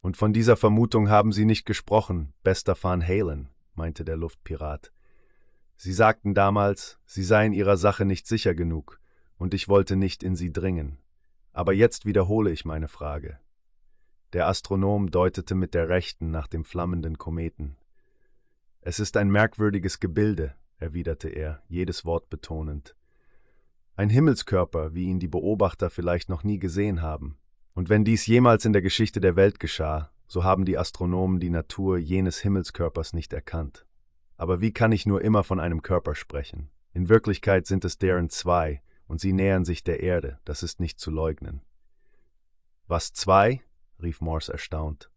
Speaker 1: Und von dieser Vermutung haben Sie nicht gesprochen, bester Van Halen, meinte der Luftpirat. Sie sagten damals, Sie seien Ihrer Sache nicht sicher genug, und ich wollte nicht in Sie dringen. Aber jetzt wiederhole ich meine Frage. Der Astronom deutete mit der rechten nach dem flammenden Kometen. Es ist ein merkwürdiges Gebilde, erwiderte er, jedes Wort betonend. Ein Himmelskörper, wie ihn die Beobachter vielleicht noch nie gesehen haben. Und wenn dies jemals in der Geschichte der Welt geschah, so haben die Astronomen die Natur jenes Himmelskörpers nicht erkannt. Aber wie kann ich nur immer von einem Körper sprechen? In Wirklichkeit sind es deren zwei, und sie nähern sich der Erde, das ist nicht zu leugnen. Was zwei? Rief Morse erstaunt.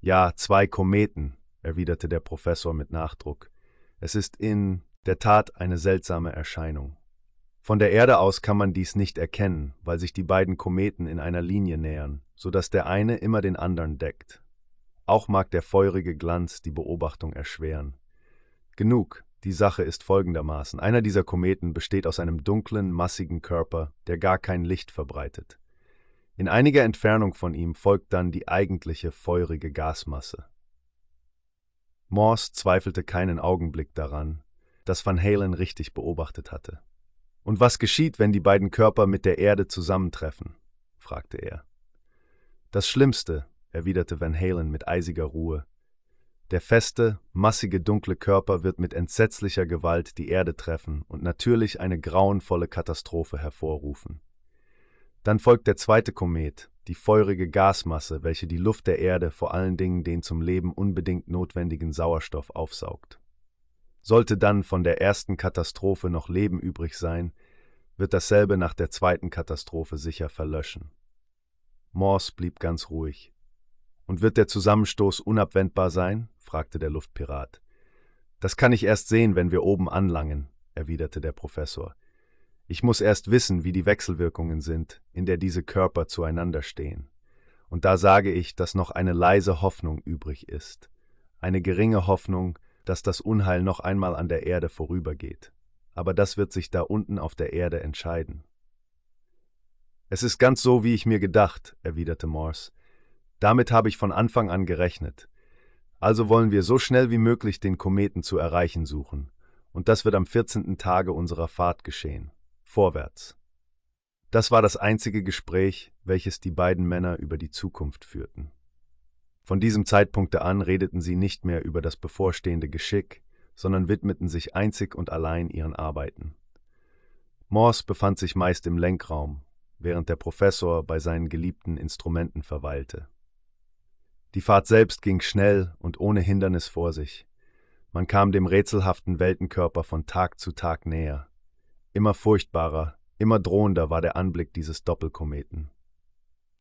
Speaker 1: Ja, zwei Kometen, erwiderte der Professor mit Nachdruck. Es ist in der Tat eine seltsame Erscheinung. Von der Erde aus kann man dies nicht erkennen, weil sich die beiden Kometen in einer Linie nähern, so dass der eine immer den anderen deckt. Auch mag der feurige Glanz die Beobachtung erschweren. Genug, die Sache ist folgendermaßen. Einer dieser Kometen besteht aus einem dunklen, massigen Körper, der gar kein Licht verbreitet. In einiger Entfernung von ihm folgt dann die eigentliche feurige Gasmasse. Morse zweifelte keinen Augenblick daran, dass Van Halen richtig beobachtet hatte. Und was geschieht, wenn die beiden Körper mit der Erde zusammentreffen? fragte er. Das Schlimmste, erwiderte Van Halen mit eisiger Ruhe. Der feste, massige, dunkle Körper wird mit entsetzlicher Gewalt die Erde treffen und natürlich eine grauenvolle Katastrophe hervorrufen. Dann folgt der zweite Komet, die feurige Gasmasse, welche die Luft der Erde, vor allen Dingen den zum Leben unbedingt notwendigen Sauerstoff, aufsaugt. Sollte dann von der ersten Katastrophe noch Leben übrig sein, wird dasselbe nach der zweiten Katastrophe sicher verlöschen. Morse blieb ganz ruhig. Und wird der Zusammenstoß unabwendbar sein? fragte der Luftpirat. Das kann ich erst sehen, wenn wir oben anlangen, erwiderte der Professor. Ich muss erst wissen, wie die Wechselwirkungen sind, in der diese Körper zueinander stehen. Und da sage ich, dass noch eine leise Hoffnung übrig ist, eine geringe Hoffnung, dass das Unheil noch einmal an der Erde vorübergeht. Aber das wird sich da unten auf der Erde entscheiden. Es ist ganz so, wie ich mir gedacht, erwiderte Morse. Damit habe ich von Anfang an gerechnet. Also wollen wir so schnell wie möglich den Kometen zu erreichen suchen, und das wird am 14. Tage unserer Fahrt geschehen vorwärts. Das war das einzige Gespräch, welches die beiden Männer über die Zukunft führten. Von diesem Zeitpunkte an redeten sie nicht mehr über das bevorstehende Geschick, sondern widmeten sich einzig und allein ihren Arbeiten. Morse befand sich meist im Lenkraum, während der Professor bei seinen geliebten Instrumenten verweilte. Die Fahrt selbst ging schnell und ohne Hindernis vor sich. Man kam dem rätselhaften Weltenkörper von Tag zu Tag näher. Immer furchtbarer, immer drohender war der Anblick dieses Doppelkometen.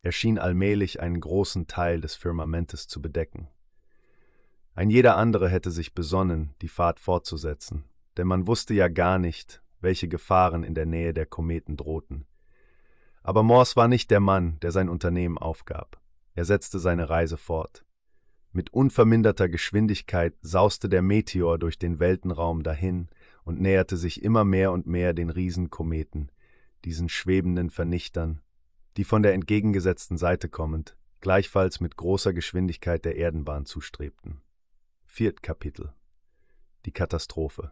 Speaker 1: Er schien allmählich einen großen Teil des Firmamentes zu bedecken. Ein jeder andere hätte sich besonnen, die Fahrt fortzusetzen, denn man wusste ja gar nicht, welche Gefahren in der Nähe der Kometen drohten. Aber Morse war nicht der Mann, der sein Unternehmen aufgab. Er setzte seine Reise fort. Mit unverminderter Geschwindigkeit sauste der Meteor durch den Weltenraum dahin und näherte sich immer mehr und mehr den Riesenkometen, diesen schwebenden Vernichtern, die von der entgegengesetzten Seite kommend, gleichfalls mit großer Geschwindigkeit der Erdenbahn zustrebten. Viertkapitel Die Katastrophe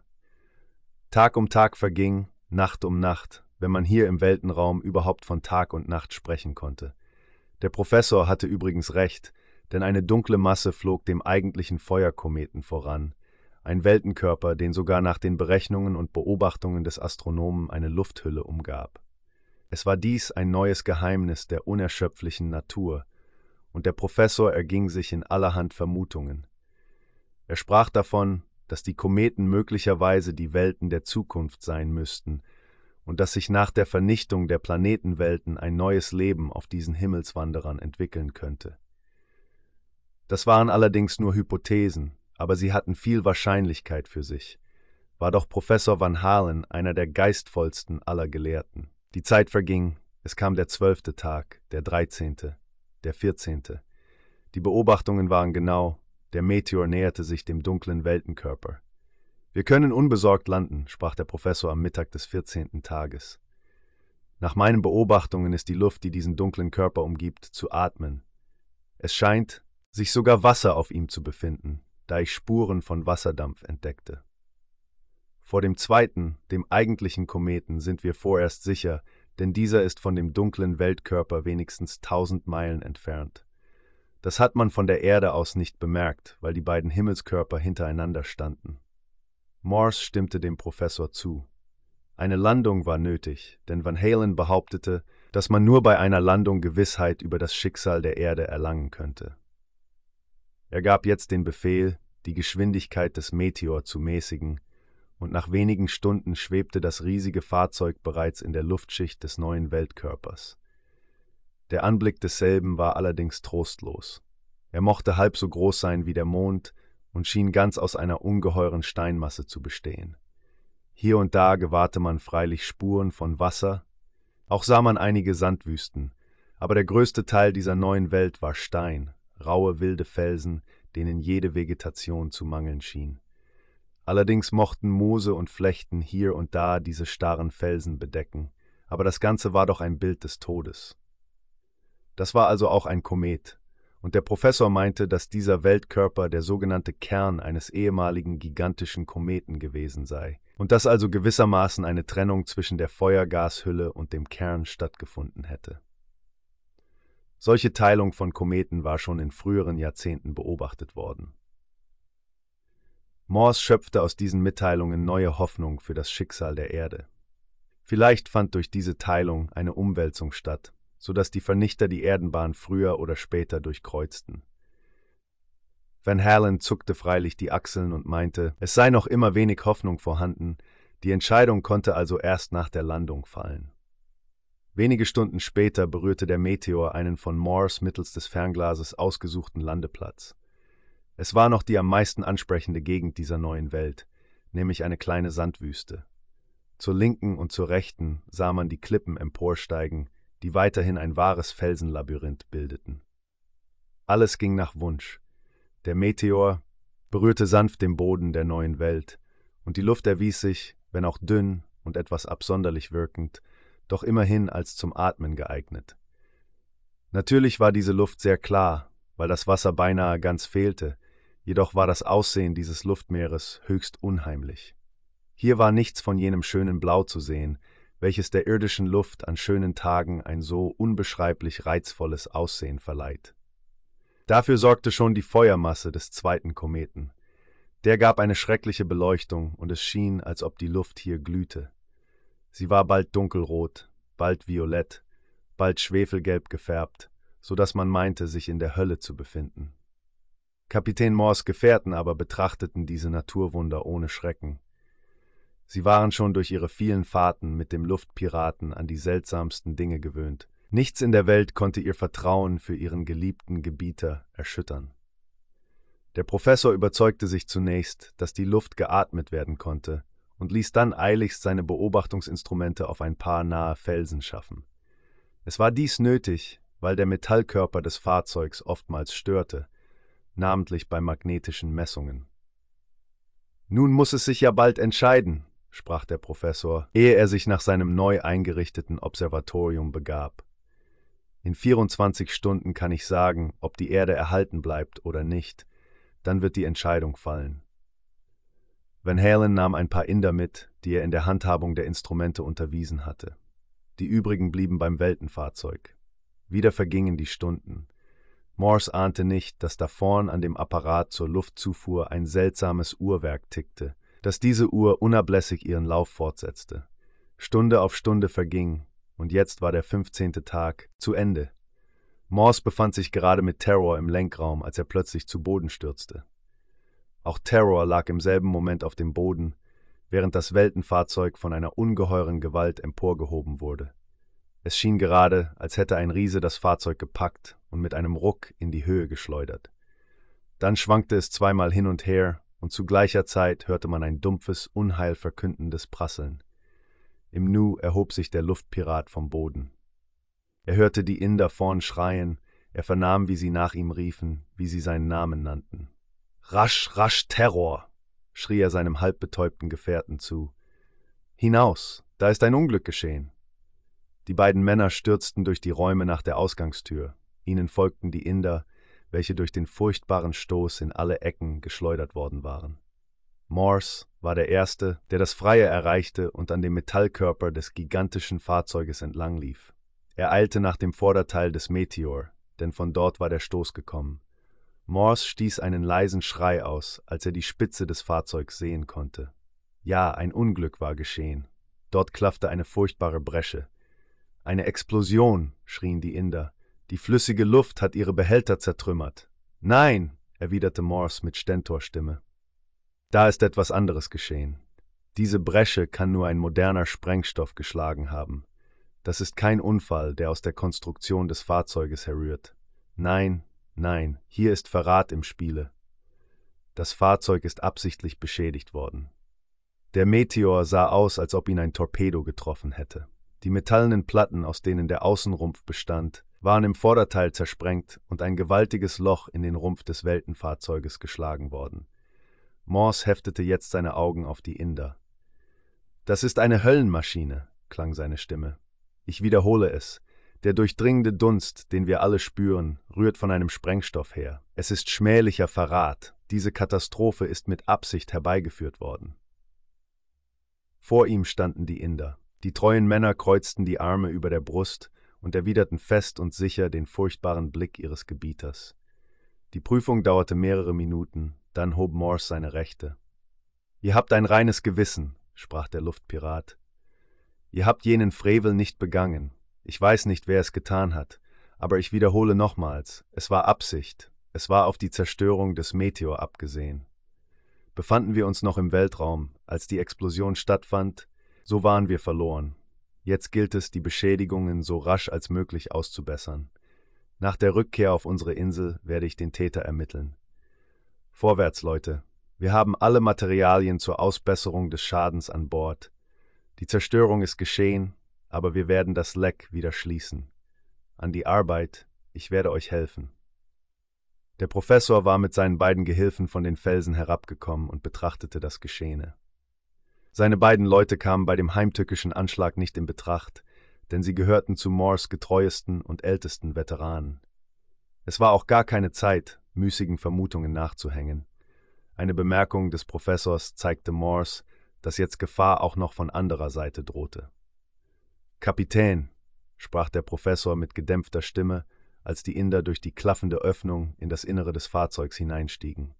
Speaker 1: Tag um Tag verging, Nacht um Nacht, wenn man hier im Weltenraum überhaupt von Tag und Nacht sprechen konnte. Der Professor hatte übrigens recht, denn eine dunkle Masse flog dem eigentlichen Feuerkometen voran, ein Weltenkörper, den sogar nach den Berechnungen und Beobachtungen des Astronomen eine Lufthülle umgab. Es war dies ein neues Geheimnis der unerschöpflichen Natur, und der Professor erging sich in allerhand Vermutungen. Er sprach davon, dass die Kometen möglicherweise die Welten der Zukunft sein müssten und dass sich nach der Vernichtung der Planetenwelten ein neues Leben auf diesen Himmelswanderern entwickeln könnte. Das waren allerdings nur Hypothesen, aber sie hatten viel Wahrscheinlichkeit für sich. War doch Professor Van Halen einer der geistvollsten aller Gelehrten. Die Zeit verging, es kam der zwölfte Tag, der dreizehnte, der vierzehnte. Die Beobachtungen waren genau, der Meteor näherte sich dem dunklen Weltenkörper. Wir können unbesorgt landen, sprach der Professor am Mittag des vierzehnten Tages. Nach meinen Beobachtungen ist die Luft, die diesen dunklen Körper umgibt, zu atmen. Es scheint, sich sogar Wasser auf ihm zu befinden, da ich Spuren von Wasserdampf entdeckte. Vor dem zweiten, dem eigentlichen Kometen, sind wir vorerst sicher, denn dieser ist von dem dunklen Weltkörper wenigstens tausend Meilen entfernt. Das hat man von der Erde aus nicht bemerkt, weil die beiden Himmelskörper hintereinander standen. Morse stimmte dem Professor zu. Eine Landung war nötig, denn Van Halen behauptete, dass man nur bei einer Landung Gewissheit über das Schicksal der Erde erlangen könnte. Er gab jetzt den Befehl, die Geschwindigkeit des Meteor zu mäßigen, und nach wenigen Stunden schwebte das riesige Fahrzeug bereits in der Luftschicht des neuen Weltkörpers. Der Anblick desselben war allerdings trostlos. Er mochte halb so groß sein wie der Mond und schien ganz aus einer ungeheuren Steinmasse zu bestehen. Hier und da gewahrte man freilich Spuren von Wasser, auch sah man einige Sandwüsten, aber der größte Teil dieser neuen Welt war Stein, raue wilde Felsen, denen jede Vegetation zu mangeln schien. Allerdings mochten Moose und Flechten hier und da diese starren Felsen bedecken, aber das Ganze war doch ein Bild des Todes. Das war also auch ein Komet, und der Professor meinte, dass dieser Weltkörper der sogenannte Kern eines ehemaligen gigantischen Kometen gewesen sei, und dass also gewissermaßen eine Trennung zwischen der Feuergashülle und dem Kern stattgefunden hätte. Solche Teilung von Kometen war schon in früheren Jahrzehnten beobachtet worden. Morse schöpfte aus diesen Mitteilungen neue Hoffnung für das Schicksal der Erde. Vielleicht fand durch diese Teilung eine Umwälzung statt, so dass die Vernichter die Erdenbahn früher oder später durchkreuzten. Van Halen zuckte freilich die Achseln und meinte, es sei noch immer wenig Hoffnung vorhanden, die Entscheidung konnte also erst nach der Landung fallen. Wenige Stunden später berührte der Meteor einen von Morse mittels des Fernglases ausgesuchten Landeplatz. Es war noch die am meisten ansprechende Gegend dieser neuen Welt, nämlich eine kleine Sandwüste. Zur linken und zur rechten sah man die Klippen emporsteigen, die weiterhin ein wahres Felsenlabyrinth bildeten. Alles ging nach Wunsch. Der Meteor berührte sanft den Boden der neuen Welt, und die Luft erwies sich, wenn auch dünn und etwas absonderlich wirkend, doch immerhin als zum Atmen geeignet. Natürlich war diese Luft sehr klar, weil das Wasser beinahe ganz fehlte, jedoch war das Aussehen dieses Luftmeeres höchst unheimlich. Hier war nichts von jenem schönen Blau zu sehen, welches der irdischen Luft an schönen Tagen ein so unbeschreiblich reizvolles Aussehen verleiht. Dafür sorgte schon die Feuermasse des zweiten Kometen. Der gab eine schreckliche Beleuchtung, und es schien, als ob die Luft hier glühte. Sie war bald dunkelrot, bald violett, bald schwefelgelb gefärbt, so dass man meinte, sich in der Hölle zu befinden. Kapitän Moores Gefährten aber betrachteten diese Naturwunder ohne Schrecken. Sie waren schon durch ihre vielen Fahrten mit dem Luftpiraten an die seltsamsten Dinge gewöhnt, Nichts in der Welt konnte ihr Vertrauen für ihren geliebten Gebieter erschüttern. Der Professor überzeugte sich zunächst, dass die Luft geatmet werden konnte, und ließ dann eiligst seine Beobachtungsinstrumente auf ein paar nahe Felsen schaffen. Es war dies nötig, weil der Metallkörper des Fahrzeugs oftmals störte, namentlich bei magnetischen Messungen. Nun muss es sich ja bald entscheiden, sprach der Professor, ehe er sich nach seinem neu eingerichteten Observatorium begab. In 24 Stunden kann ich sagen, ob die Erde erhalten bleibt oder nicht, dann wird die Entscheidung fallen. Van Halen nahm ein paar Inder mit, die er in der Handhabung der Instrumente unterwiesen hatte. Die übrigen blieben beim Weltenfahrzeug. Wieder vergingen die Stunden. Morse ahnte nicht, dass da vorn an dem Apparat zur Luftzufuhr ein seltsames Uhrwerk tickte, dass diese Uhr unablässig ihren Lauf fortsetzte. Stunde auf Stunde verging, und jetzt war der fünfzehnte Tag zu Ende. Morse befand sich gerade mit Terror im Lenkraum, als er plötzlich zu Boden stürzte. Auch Terror lag im selben Moment auf dem Boden, während das Weltenfahrzeug von einer ungeheuren Gewalt emporgehoben wurde. Es schien gerade, als hätte ein Riese das Fahrzeug gepackt und mit einem Ruck in die Höhe geschleudert. Dann schwankte es zweimal hin und her, und zu gleicher Zeit hörte man ein dumpfes, unheilverkündendes Prasseln. Im Nu erhob sich der Luftpirat vom Boden. Er hörte die Inder vorn schreien, er vernahm, wie sie nach ihm riefen, wie sie seinen Namen nannten. Rasch, rasch, Terror! schrie er seinem halbbetäubten Gefährten zu. Hinaus, da ist ein Unglück geschehen. Die beiden Männer stürzten durch die Räume nach der Ausgangstür. Ihnen folgten die Inder, welche durch den furchtbaren Stoß in alle Ecken geschleudert worden waren. Morse war der Erste, der das Freie erreichte und an dem Metallkörper des gigantischen Fahrzeuges entlang lief. Er eilte nach dem Vorderteil des Meteor, denn von dort war der Stoß gekommen. Morse stieß einen leisen Schrei aus, als er die Spitze des Fahrzeugs sehen konnte. Ja, ein Unglück war geschehen. Dort klaffte eine furchtbare Bresche. Eine Explosion, schrien die Inder. Die flüssige Luft hat ihre Behälter zertrümmert. Nein, erwiderte Morse mit Stentorstimme. Da ist etwas anderes geschehen. Diese Bresche kann nur ein moderner Sprengstoff geschlagen haben. Das ist kein Unfall, der aus der Konstruktion des Fahrzeuges herrührt. Nein, nein, hier ist Verrat im Spiele. Das Fahrzeug ist absichtlich beschädigt worden. Der Meteor sah aus, als ob ihn ein Torpedo getroffen hätte. Die metallenen Platten, aus denen der Außenrumpf bestand, waren im Vorderteil zersprengt und ein gewaltiges Loch in den Rumpf des Weltenfahrzeuges geschlagen worden. Morse heftete jetzt seine Augen auf die Inder. Das ist eine Höllenmaschine, klang seine Stimme. Ich wiederhole es. Der durchdringende Dunst, den wir alle spüren, rührt von einem Sprengstoff her. Es ist schmählicher Verrat. Diese Katastrophe ist mit Absicht herbeigeführt worden. Vor ihm standen die Inder. Die treuen Männer kreuzten die Arme über der Brust und erwiderten fest und sicher den furchtbaren Blick ihres Gebieters. Die Prüfung dauerte mehrere Minuten, dann hob Morse seine Rechte. Ihr habt ein reines Gewissen, sprach der Luftpirat. Ihr habt jenen Frevel nicht begangen. Ich weiß nicht, wer es getan hat, aber ich wiederhole nochmals, es war Absicht, es war auf die Zerstörung des Meteor abgesehen. Befanden wir uns noch im Weltraum, als die Explosion stattfand, so waren wir verloren. Jetzt gilt es, die Beschädigungen so rasch als möglich auszubessern. Nach der Rückkehr auf unsere Insel werde ich den Täter ermitteln. Vorwärts, Leute. Wir haben alle Materialien zur Ausbesserung des Schadens an Bord. Die Zerstörung ist geschehen, aber wir werden das Leck wieder schließen. An die Arbeit, ich werde euch helfen. Der Professor war mit seinen beiden Gehilfen von den Felsen herabgekommen und betrachtete das Geschehene. Seine beiden Leute kamen bei dem heimtückischen Anschlag nicht in Betracht, denn sie gehörten zu Moores getreuesten und ältesten Veteranen. Es war auch gar keine Zeit, müßigen Vermutungen nachzuhängen. Eine Bemerkung des Professors zeigte Morse, dass jetzt Gefahr auch noch von anderer Seite drohte. Kapitän, sprach der Professor mit gedämpfter Stimme, als die Inder durch die klaffende Öffnung in das Innere des Fahrzeugs hineinstiegen.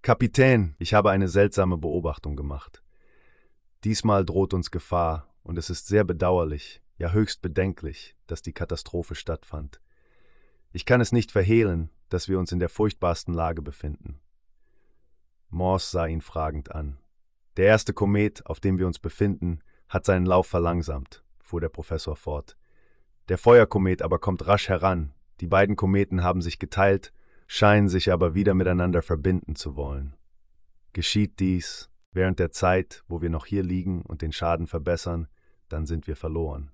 Speaker 1: Kapitän, ich habe eine seltsame Beobachtung gemacht. Diesmal droht uns Gefahr, und es ist sehr bedauerlich, ja höchst bedenklich, dass die Katastrophe stattfand. Ich kann es nicht verhehlen, dass wir uns in der furchtbarsten Lage befinden. Morse sah ihn fragend an. Der erste Komet, auf dem wir uns befinden, hat seinen Lauf verlangsamt, fuhr der Professor fort. Der Feuerkomet aber kommt rasch heran. Die beiden Kometen haben sich geteilt, scheinen sich aber wieder miteinander verbinden zu wollen. Geschieht dies während der Zeit, wo wir noch hier liegen und den Schaden verbessern, dann sind wir verloren.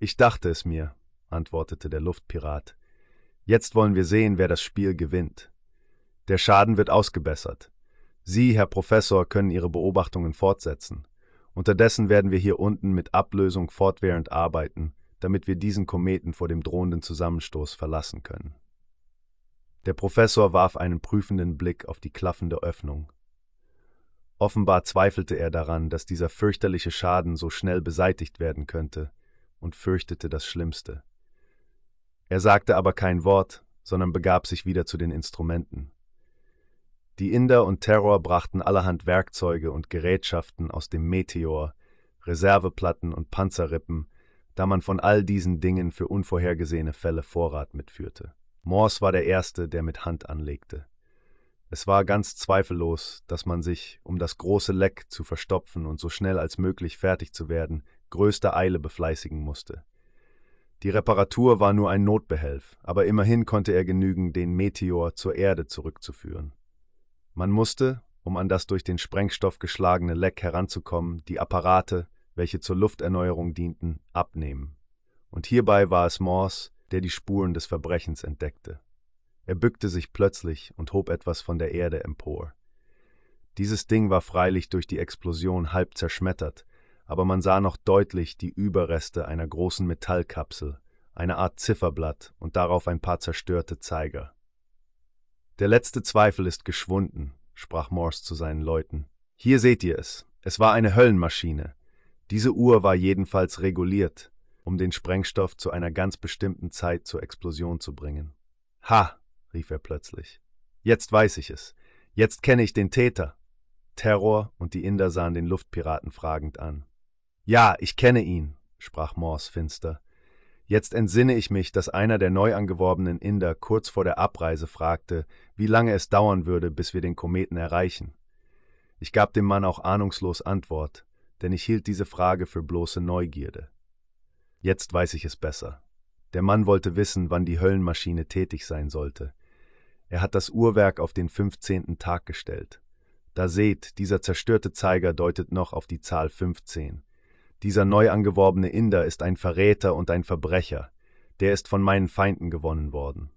Speaker 1: Ich dachte es mir, antwortete der Luftpirat. Jetzt wollen wir sehen, wer das Spiel gewinnt. Der Schaden wird ausgebessert. Sie, Herr Professor, können Ihre Beobachtungen fortsetzen. Unterdessen werden wir hier unten mit Ablösung fortwährend arbeiten, damit wir diesen Kometen vor dem drohenden Zusammenstoß verlassen können. Der Professor warf einen prüfenden Blick auf die klaffende Öffnung. Offenbar zweifelte er daran, dass dieser fürchterliche Schaden so schnell beseitigt werden könnte, und fürchtete das Schlimmste. Er sagte aber kein Wort, sondern begab sich wieder zu den Instrumenten. Die Inder und Terror brachten allerhand Werkzeuge und Gerätschaften aus dem Meteor, Reserveplatten und Panzerrippen, da man von all diesen Dingen für unvorhergesehene Fälle Vorrat mitführte. Morse war der Erste, der mit Hand anlegte. Es war ganz zweifellos, dass man sich, um das große Leck zu verstopfen und so schnell als möglich fertig zu werden, größter Eile befleißigen musste. Die Reparatur war nur ein Notbehelf, aber immerhin konnte er genügen, den Meteor zur Erde zurückzuführen. Man musste, um an das durch den Sprengstoff geschlagene Leck heranzukommen, die Apparate, welche zur Lufterneuerung dienten, abnehmen. Und hierbei war es Morse, der die Spuren des Verbrechens entdeckte. Er bückte sich plötzlich und hob etwas von der Erde empor. Dieses Ding war freilich durch die Explosion halb zerschmettert, aber man sah noch deutlich die Überreste einer großen Metallkapsel, eine Art Zifferblatt und darauf ein paar zerstörte Zeiger. Der letzte Zweifel ist geschwunden, sprach Morse zu seinen Leuten. Hier seht ihr es. Es war eine Höllenmaschine. Diese Uhr war jedenfalls reguliert, um den Sprengstoff zu einer ganz bestimmten Zeit zur Explosion zu bringen. Ha, rief er plötzlich. Jetzt weiß ich es. Jetzt kenne ich den Täter. Terror und die Inder sahen den Luftpiraten fragend an. Ja, ich kenne ihn, sprach Morse finster. Jetzt entsinne ich mich, dass einer der neu angeworbenen Inder kurz vor der Abreise fragte, wie lange es dauern würde, bis wir den Kometen erreichen. Ich gab dem Mann auch ahnungslos Antwort, denn ich hielt diese Frage für bloße Neugierde. Jetzt weiß ich es besser. Der Mann wollte wissen, wann die Höllenmaschine tätig sein sollte. Er hat das Uhrwerk auf den fünfzehnten Tag gestellt. Da seht, dieser zerstörte Zeiger deutet noch auf die Zahl 15. Dieser neu angeworbene Inder ist ein Verräter und ein Verbrecher, der ist von meinen Feinden gewonnen worden.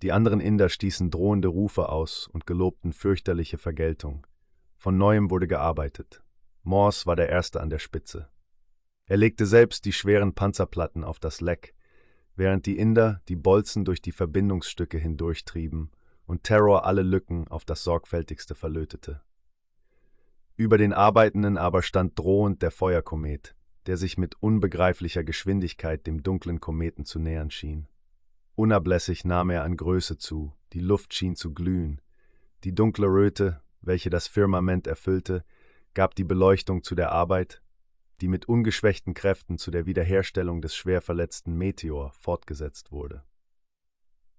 Speaker 1: Die anderen Inder stießen drohende Rufe aus und gelobten fürchterliche Vergeltung. Von neuem wurde gearbeitet. Morse war der Erste an der Spitze. Er legte selbst die schweren Panzerplatten auf das Leck, während die Inder die Bolzen durch die Verbindungsstücke hindurchtrieben und Terror alle Lücken auf das sorgfältigste verlötete. Über den Arbeitenden aber stand drohend der Feuerkomet, der sich mit unbegreiflicher Geschwindigkeit dem dunklen Kometen zu nähern schien. Unablässig nahm er an Größe zu, die Luft schien zu glühen, die dunkle Röte, welche das Firmament erfüllte, gab die Beleuchtung zu der Arbeit, die mit ungeschwächten Kräften zu der Wiederherstellung des schwer verletzten Meteor fortgesetzt wurde.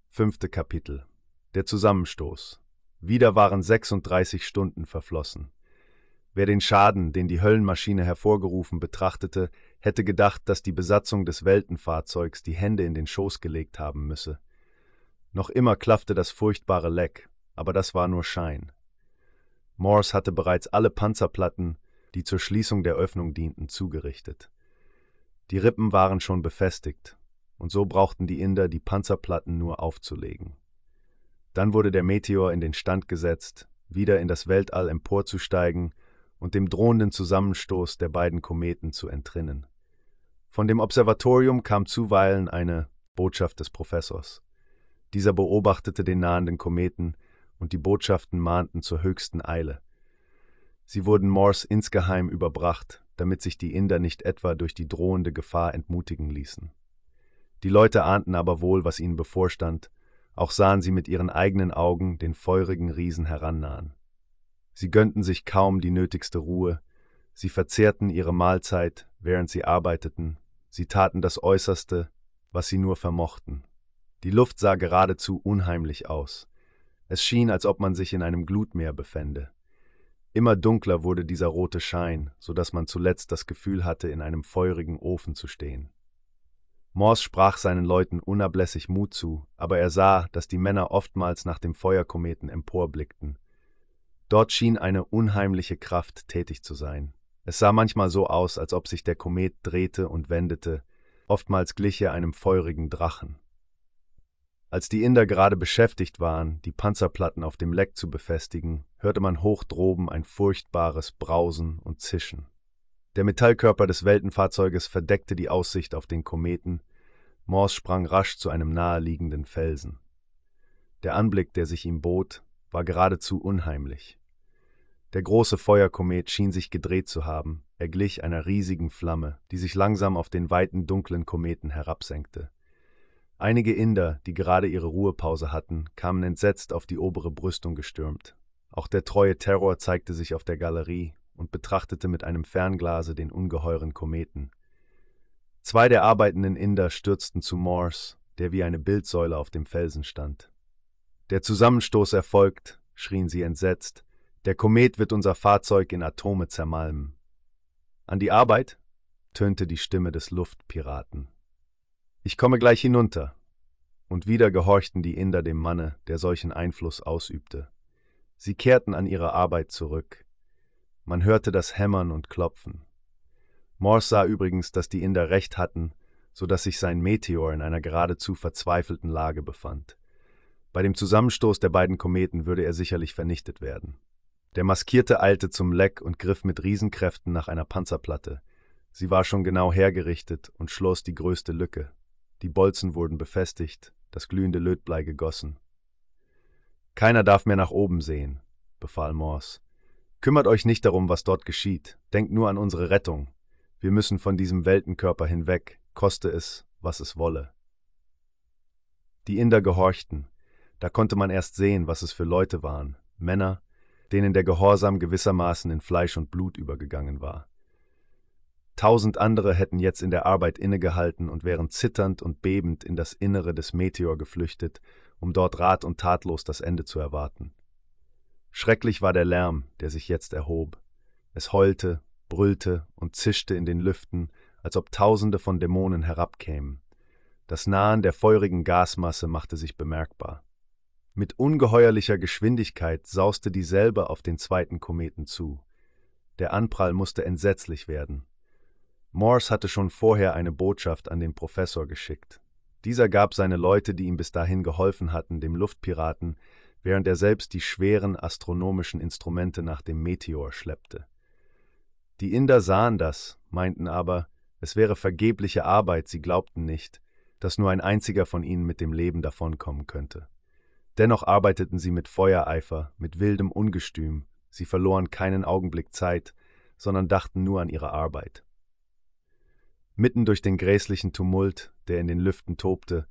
Speaker 1: Fünfte Kapitel Der Zusammenstoß Wieder waren 36 Stunden verflossen. Wer den Schaden, den die Höllenmaschine hervorgerufen, betrachtete, hätte gedacht, dass die Besatzung des Weltenfahrzeugs die Hände in den Schoß gelegt haben müsse. Noch immer klaffte das furchtbare Leck, aber das war nur Schein. Morse hatte bereits alle Panzerplatten, die zur Schließung der Öffnung dienten, zugerichtet. Die Rippen waren schon befestigt, und so brauchten die Inder die Panzerplatten nur aufzulegen. Dann wurde der Meteor in den Stand gesetzt, wieder in das Weltall emporzusteigen und dem drohenden Zusammenstoß der beiden Kometen zu entrinnen. Von dem Observatorium kam zuweilen eine Botschaft des Professors. Dieser beobachtete den nahenden Kometen, und die Botschaften mahnten zur höchsten Eile. Sie wurden Morse insgeheim überbracht, damit sich die Inder nicht etwa durch die drohende Gefahr entmutigen ließen. Die Leute ahnten aber wohl, was ihnen bevorstand, auch sahen sie mit ihren eigenen Augen den feurigen Riesen herannahen. Sie gönnten sich kaum die nötigste Ruhe, sie verzehrten ihre Mahlzeit, während sie arbeiteten, sie taten das Äußerste, was sie nur vermochten. Die Luft sah geradezu unheimlich aus. Es schien, als ob man sich in einem Glutmeer befände. Immer dunkler wurde dieser rote Schein, so dass man zuletzt das Gefühl hatte, in einem feurigen Ofen zu stehen. Morse sprach seinen Leuten unablässig Mut zu, aber er sah, dass die Männer oftmals nach dem Feuerkometen emporblickten. Dort schien eine unheimliche Kraft tätig zu sein. Es sah manchmal so aus, als ob sich der Komet drehte und wendete, oftmals glich er einem feurigen Drachen. Als die Inder gerade beschäftigt waren, die Panzerplatten auf dem Leck zu befestigen, hörte man hoch droben ein furchtbares Brausen und Zischen. Der Metallkörper des Weltenfahrzeuges verdeckte die Aussicht auf den Kometen. Morse sprang rasch zu einem naheliegenden Felsen. Der Anblick, der sich ihm bot, war geradezu unheimlich. Der große Feuerkomet schien sich gedreht zu haben, er glich einer riesigen Flamme, die sich langsam auf den weiten dunklen Kometen herabsenkte. Einige Inder, die gerade ihre Ruhepause hatten, kamen entsetzt auf die obere Brüstung gestürmt. Auch der treue Terror zeigte sich auf der Galerie und betrachtete mit einem Fernglase den ungeheuren Kometen. Zwei der arbeitenden Inder stürzten zu Morse, der wie eine Bildsäule auf dem Felsen stand. Der Zusammenstoß erfolgt, schrien sie entsetzt. Der Komet wird unser Fahrzeug in Atome zermalmen. An die Arbeit? tönte die Stimme des Luftpiraten. Ich komme gleich hinunter. Und wieder gehorchten die Inder dem Manne, der solchen Einfluss ausübte. Sie kehrten an ihre Arbeit zurück. Man hörte das Hämmern und Klopfen. Morse sah übrigens, dass die Inder recht hatten, so dass sich sein Meteor in einer geradezu verzweifelten Lage befand. Bei dem Zusammenstoß der beiden Kometen würde er sicherlich vernichtet werden. Der Maskierte eilte zum Leck und griff mit Riesenkräften nach einer Panzerplatte. Sie war schon genau hergerichtet und schloss die größte Lücke. Die Bolzen wurden befestigt, das glühende Lötblei gegossen. Keiner darf mehr nach oben sehen, befahl Morse. Kümmert euch nicht darum, was dort geschieht. Denkt nur an unsere Rettung. Wir müssen von diesem Weltenkörper hinweg, koste es, was es wolle. Die Inder gehorchten. Da konnte man erst sehen, was es für Leute waren. Männer, denen der Gehorsam gewissermaßen in Fleisch und Blut übergegangen war. Tausend andere hätten jetzt in der Arbeit innegehalten und wären zitternd und bebend in das Innere des Meteor geflüchtet, um dort rat und tatlos das Ende zu erwarten. Schrecklich war der Lärm, der sich jetzt erhob. Es heulte, brüllte und zischte in den Lüften, als ob Tausende von Dämonen herabkämen. Das Nahen der feurigen Gasmasse machte sich bemerkbar. Mit ungeheuerlicher Geschwindigkeit sauste dieselbe auf den zweiten Kometen zu. Der Anprall musste entsetzlich werden. Morse hatte schon vorher eine Botschaft an den Professor geschickt. Dieser gab seine Leute, die ihm bis dahin geholfen hatten, dem Luftpiraten, während er selbst die schweren astronomischen Instrumente nach dem Meteor schleppte. Die Inder sahen das, meinten aber, es wäre vergebliche Arbeit, sie glaubten nicht, dass nur ein einziger von ihnen mit dem Leben davonkommen könnte. Dennoch arbeiteten sie mit Feuereifer, mit wildem Ungestüm, sie verloren keinen Augenblick Zeit, sondern dachten nur an ihre Arbeit. Mitten durch den gräßlichen Tumult, der in den Lüften tobte,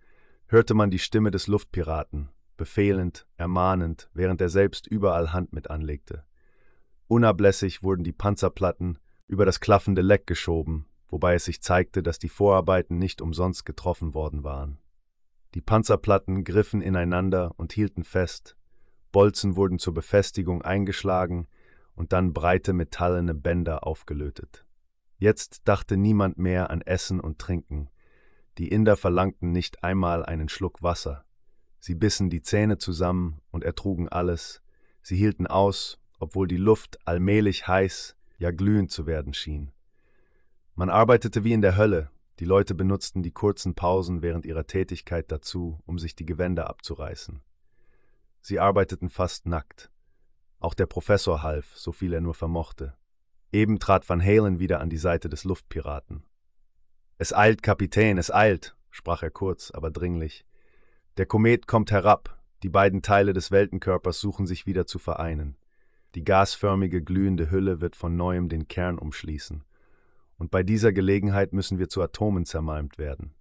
Speaker 1: hörte man die Stimme des Luftpiraten, befehlend, ermahnend, während er selbst überall Hand mit anlegte. Unablässig wurden die Panzerplatten über das klaffende Leck geschoben, wobei es sich zeigte, dass die Vorarbeiten nicht umsonst getroffen worden waren. Die Panzerplatten griffen ineinander und hielten fest, Bolzen wurden zur Befestigung eingeschlagen und dann breite metallene Bänder aufgelötet. Jetzt dachte niemand mehr an Essen und Trinken. Die Inder verlangten nicht einmal einen Schluck Wasser. Sie bissen die Zähne zusammen und ertrugen alles. Sie hielten aus, obwohl die Luft allmählich heiß, ja glühend zu werden schien. Man arbeitete wie in der Hölle, die Leute benutzten die kurzen Pausen während ihrer Tätigkeit dazu, um sich die Gewänder abzureißen. Sie arbeiteten fast nackt. Auch der Professor half, so viel er nur vermochte. Eben trat Van Halen wieder an die Seite des Luftpiraten. Es eilt, Kapitän, es eilt, sprach er kurz, aber dringlich. Der Komet kommt herab, die beiden Teile des Weltenkörpers suchen sich wieder zu vereinen. Die gasförmige, glühende Hülle wird von neuem den Kern umschließen. Und bei dieser Gelegenheit müssen wir zu Atomen zermalmt werden.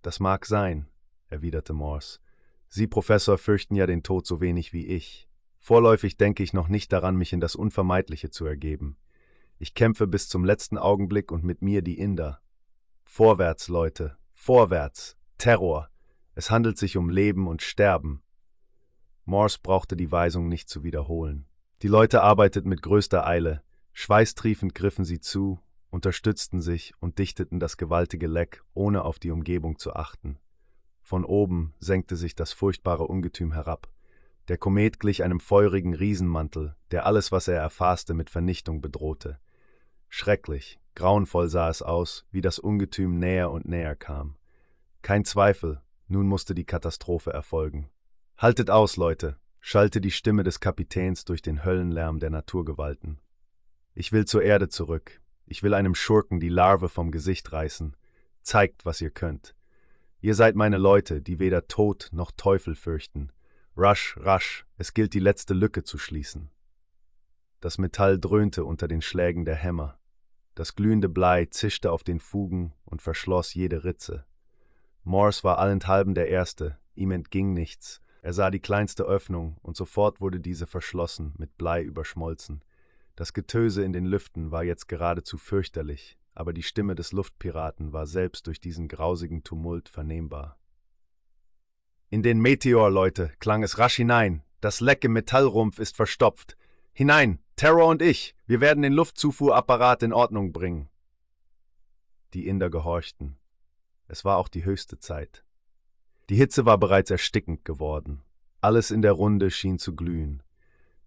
Speaker 1: Das mag sein, erwiderte Morse. Sie, Professor, fürchten ja den Tod so wenig wie ich. Vorläufig denke ich noch nicht daran, mich in das Unvermeidliche zu ergeben. Ich kämpfe bis zum letzten Augenblick und mit mir die Inder. Vorwärts, Leute, vorwärts, Terror, es handelt sich um Leben und Sterben. Morse brauchte die Weisung nicht zu wiederholen. Die Leute arbeiteten mit größter Eile, schweißtriefend griffen sie zu, unterstützten sich und dichteten das gewaltige Leck, ohne auf die Umgebung zu achten. Von oben senkte sich das furchtbare Ungetüm herab. Der Komet glich einem feurigen Riesenmantel, der alles, was er erfasste, mit Vernichtung bedrohte. Schrecklich, grauenvoll sah es aus, wie das Ungetüm näher und näher kam. Kein Zweifel, nun musste die Katastrophe erfolgen. Haltet aus, Leute, schallte die Stimme des Kapitäns durch den Höllenlärm der Naturgewalten. Ich will zur Erde zurück. Ich will einem Schurken die Larve vom Gesicht reißen. Zeigt, was ihr könnt. Ihr seid meine Leute, die weder Tod noch Teufel fürchten. Rasch, rasch, es gilt die letzte Lücke zu schließen. Das Metall dröhnte unter den Schlägen der Hämmer. Das glühende Blei zischte auf den Fugen und verschloss jede Ritze. Morse war allenthalben der Erste, ihm entging nichts. Er sah die kleinste Öffnung, und sofort wurde diese verschlossen, mit Blei überschmolzen. Das Getöse in den Lüften war jetzt geradezu fürchterlich, aber die Stimme des Luftpiraten war selbst durch diesen grausigen Tumult vernehmbar. In den Meteor, Leute, klang es rasch hinein. Das Leck im Metallrumpf ist verstopft. Hinein, Terror und ich, wir werden den Luftzufuhrapparat in Ordnung bringen. Die Inder gehorchten. Es war auch die höchste Zeit. Die Hitze war bereits erstickend geworden. Alles in der Runde schien zu glühen.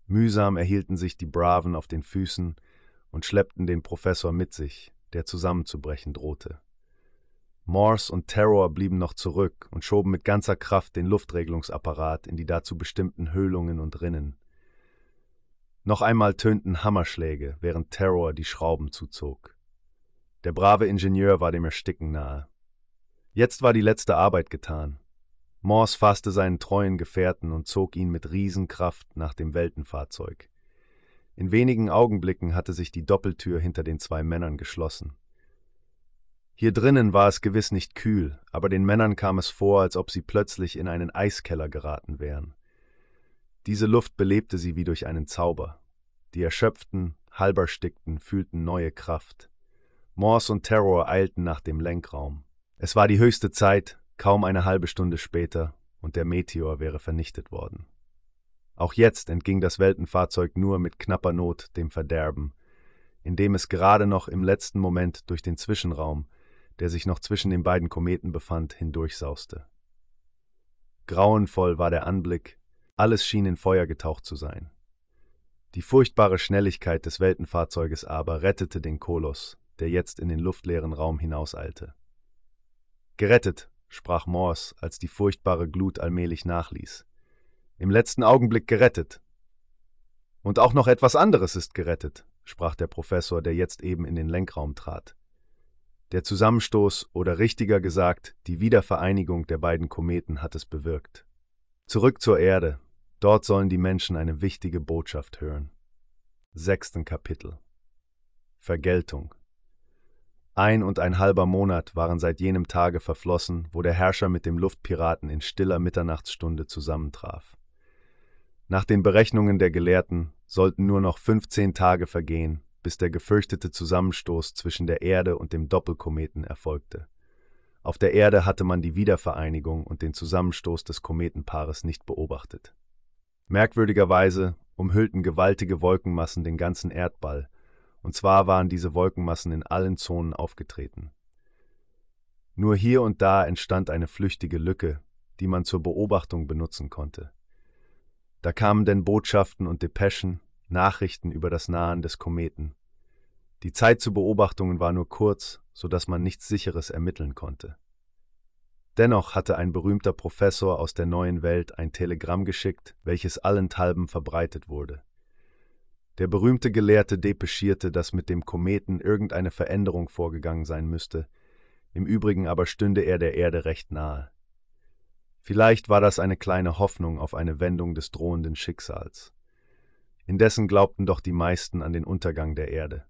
Speaker 1: Mühsam erhielten sich die Braven auf den Füßen und schleppten den Professor mit sich, der zusammenzubrechen drohte. Morse und Terror blieben noch zurück und schoben mit ganzer Kraft den Luftregelungsapparat in die dazu bestimmten Höhlungen und Rinnen. Noch einmal tönten Hammerschläge, während Terror die Schrauben zuzog. Der brave Ingenieur war dem Ersticken nahe. Jetzt war die letzte Arbeit getan. Morse fasste seinen treuen Gefährten und zog ihn mit Riesenkraft nach dem Weltenfahrzeug. In wenigen Augenblicken hatte sich die Doppeltür hinter den zwei Männern geschlossen. Hier drinnen war es gewiss nicht kühl, aber den Männern kam es vor, als ob sie plötzlich in einen Eiskeller geraten wären. Diese Luft belebte sie wie durch einen Zauber. Die Erschöpften, Halberstickten fühlten neue Kraft. Morse und Terror eilten nach dem Lenkraum. Es war die höchste Zeit, kaum eine halbe Stunde später, und der Meteor wäre vernichtet worden. Auch jetzt entging das Weltenfahrzeug nur mit knapper Not dem Verderben, indem es gerade noch im letzten Moment durch den Zwischenraum, der sich noch zwischen den beiden Kometen befand, hindurchsauste. Grauenvoll war der Anblick, alles schien in Feuer getaucht zu sein. Die furchtbare Schnelligkeit des Weltenfahrzeuges aber rettete den Koloss, der jetzt in den luftleeren Raum hinauseilte. Gerettet, sprach Morse, als die furchtbare Glut allmählich nachließ. Im letzten Augenblick gerettet. Und auch noch etwas anderes ist gerettet, sprach der Professor, der jetzt eben in den Lenkraum trat. Der Zusammenstoß oder richtiger gesagt, die Wiedervereinigung der beiden Kometen hat es bewirkt. Zurück zur Erde, dort sollen die Menschen eine wichtige Botschaft hören. Sechsten Kapitel Vergeltung ein und ein halber Monat waren seit jenem Tage verflossen, wo der Herrscher mit dem Luftpiraten in stiller Mitternachtsstunde zusammentraf. Nach den Berechnungen der Gelehrten sollten nur noch 15 Tage vergehen, bis der gefürchtete Zusammenstoß zwischen der Erde und dem Doppelkometen erfolgte. Auf der Erde hatte man die Wiedervereinigung und den Zusammenstoß des Kometenpaares nicht beobachtet. Merkwürdigerweise umhüllten gewaltige Wolkenmassen den ganzen Erdball, und zwar waren diese Wolkenmassen in allen Zonen aufgetreten. Nur hier und da entstand eine flüchtige Lücke, die man zur Beobachtung benutzen konnte. Da kamen denn Botschaften und Depeschen, Nachrichten über das Nahen des Kometen. Die Zeit zu Beobachtungen war nur kurz, so dass man nichts Sicheres ermitteln konnte. Dennoch hatte ein berühmter Professor aus der neuen Welt ein Telegramm geschickt, welches allenthalben verbreitet wurde. Der berühmte Gelehrte depeschierte, dass mit dem Kometen irgendeine Veränderung vorgegangen sein müsste, im Übrigen aber stünde er der Erde recht nahe. Vielleicht war das eine kleine Hoffnung auf eine Wendung des drohenden Schicksals. Indessen glaubten doch die meisten an den Untergang der Erde.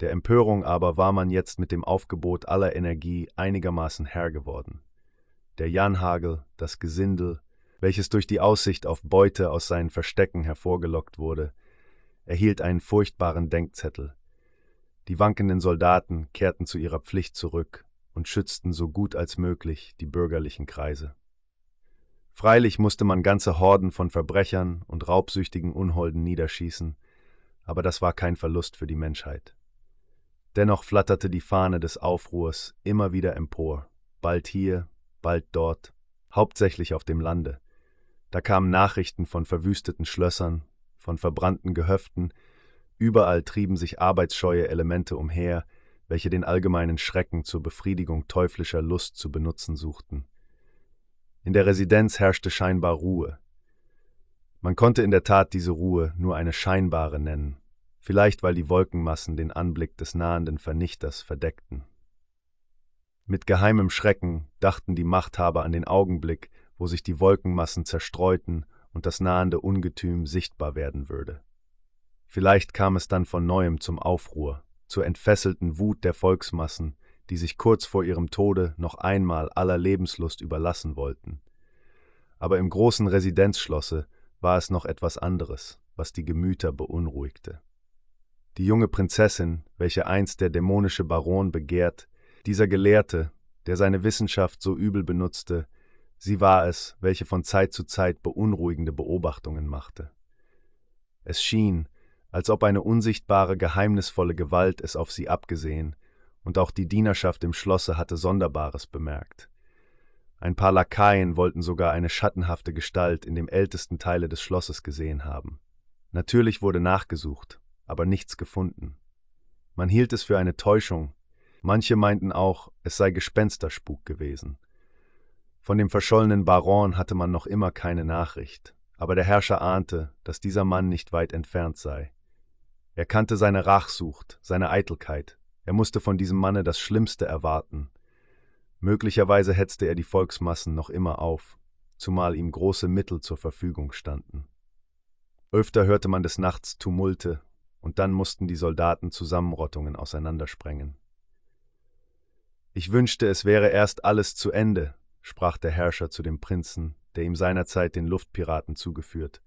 Speaker 1: Der Empörung aber war man jetzt mit dem Aufgebot aller Energie einigermaßen Herr geworden. Der Janhagel, das Gesindel, welches durch die Aussicht auf Beute aus seinen Verstecken hervorgelockt wurde, erhielt einen furchtbaren Denkzettel. Die wankenden Soldaten kehrten zu ihrer Pflicht zurück und schützten so gut als möglich die bürgerlichen Kreise. Freilich musste man ganze Horden von Verbrechern und raubsüchtigen Unholden niederschießen, aber das war kein Verlust für die Menschheit. Dennoch flatterte die Fahne des Aufruhrs immer wieder empor, bald hier, bald dort, hauptsächlich auf dem Lande. Da kamen Nachrichten von verwüsteten Schlössern, von verbrannten Gehöften, überall trieben sich arbeitsscheue Elemente umher, welche den allgemeinen Schrecken zur Befriedigung teuflischer Lust zu benutzen suchten. In der Residenz herrschte scheinbar Ruhe. Man konnte in der Tat diese Ruhe nur eine scheinbare nennen, vielleicht weil die Wolkenmassen den Anblick des nahenden Vernichters verdeckten. Mit geheimem Schrecken dachten die Machthaber an den Augenblick, wo sich die Wolkenmassen zerstreuten und das nahende Ungetüm sichtbar werden würde. Vielleicht kam es dann von neuem zum Aufruhr, zur entfesselten Wut der Volksmassen, die sich kurz vor ihrem Tode noch einmal aller Lebenslust überlassen wollten. Aber im großen Residenzschlosse war es noch etwas anderes, was die Gemüter beunruhigte. Die junge Prinzessin, welche einst der dämonische Baron begehrt, dieser Gelehrte, der seine Wissenschaft so übel benutzte, sie war es, welche von Zeit zu Zeit beunruhigende Beobachtungen machte. Es schien, als ob eine unsichtbare, geheimnisvolle Gewalt es auf sie abgesehen, und auch die Dienerschaft im Schlosse hatte Sonderbares bemerkt. Ein paar Lakaien wollten sogar eine schattenhafte Gestalt in dem ältesten Teile des Schlosses gesehen haben. Natürlich wurde nachgesucht, aber nichts gefunden. Man hielt es für eine Täuschung, manche meinten auch, es sei Gespensterspuk gewesen. Von dem verschollenen Baron hatte man noch immer keine Nachricht, aber der Herrscher ahnte, dass dieser Mann nicht weit entfernt sei. Er kannte seine Rachsucht, seine Eitelkeit, er musste von diesem Manne das Schlimmste erwarten. Möglicherweise hetzte er die Volksmassen noch immer auf, zumal ihm große Mittel zur Verfügung standen. Öfter hörte man des Nachts Tumulte und dann mussten die Soldaten Zusammenrottungen auseinandersprengen. Ich wünschte, es wäre erst alles zu Ende, sprach der Herrscher zu dem Prinzen, der ihm seinerzeit den Luftpiraten zugeführt.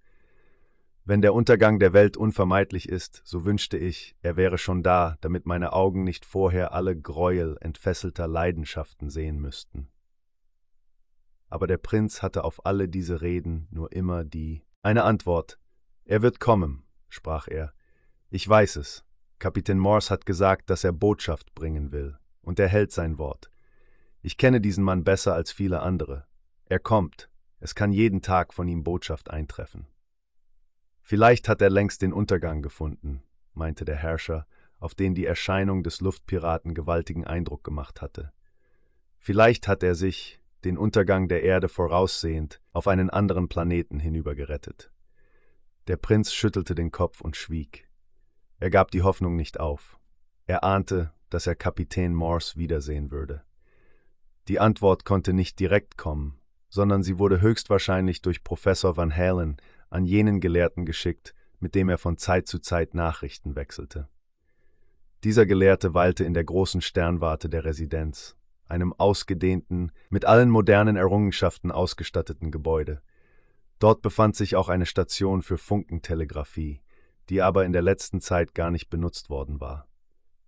Speaker 1: Wenn der Untergang der Welt unvermeidlich ist, so wünschte ich, er wäre schon da, damit meine Augen nicht vorher alle Gräuel entfesselter Leidenschaften sehen müssten. Aber der Prinz hatte auf alle diese Reden nur immer die eine Antwort. Er wird kommen, sprach er, ich weiß es. Kapitän Morse hat gesagt, dass er Botschaft bringen will, und er hält sein Wort. Ich kenne diesen Mann besser als viele andere. Er kommt. Es kann jeden Tag von ihm Botschaft eintreffen. Vielleicht hat er längst den Untergang gefunden, meinte der Herrscher, auf den die Erscheinung des Luftpiraten gewaltigen Eindruck gemacht hatte. Vielleicht hat er sich, den Untergang der Erde voraussehend, auf einen anderen Planeten hinübergerettet. Der Prinz schüttelte den Kopf und schwieg. Er gab die Hoffnung nicht auf. Er ahnte, dass er Kapitän Morse wiedersehen würde. Die Antwort konnte nicht direkt kommen, sondern sie wurde höchstwahrscheinlich durch Professor Van Halen an jenen Gelehrten geschickt, mit dem er von Zeit zu Zeit Nachrichten wechselte. Dieser Gelehrte weilte in der großen Sternwarte der Residenz, einem ausgedehnten, mit allen modernen Errungenschaften ausgestatteten Gebäude. Dort befand sich auch eine Station für Funkentelegraphie, die aber in der letzten Zeit gar nicht benutzt worden war.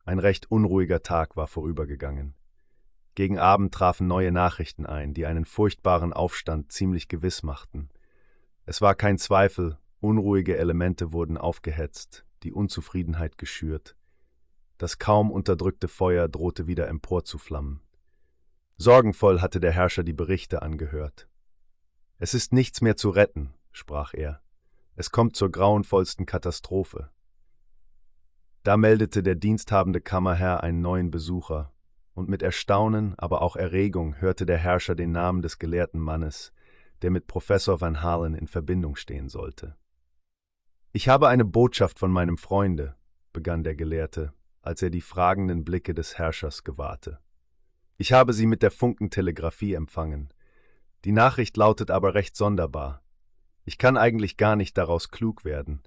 Speaker 1: Ein recht unruhiger Tag war vorübergegangen. Gegen Abend trafen neue Nachrichten ein, die einen furchtbaren Aufstand ziemlich gewiss machten. Es war kein Zweifel, unruhige Elemente wurden aufgehetzt, die Unzufriedenheit geschürt. Das kaum unterdrückte Feuer drohte wieder emporzuflammen. Sorgenvoll hatte der Herrscher die Berichte angehört. Es ist nichts mehr zu retten, sprach er. Es kommt zur grauenvollsten Katastrophe. Da meldete der diensthabende Kammerherr einen neuen Besucher, und mit Erstaunen, aber auch Erregung hörte der Herrscher den Namen des gelehrten Mannes, der mit Professor Van Halen in Verbindung stehen sollte. Ich habe eine Botschaft von meinem Freunde, begann der Gelehrte, als er die fragenden Blicke des Herrschers gewahrte. Ich habe sie mit der Funkentelegraphie empfangen. Die Nachricht lautet aber recht sonderbar. Ich kann eigentlich gar nicht daraus klug werden.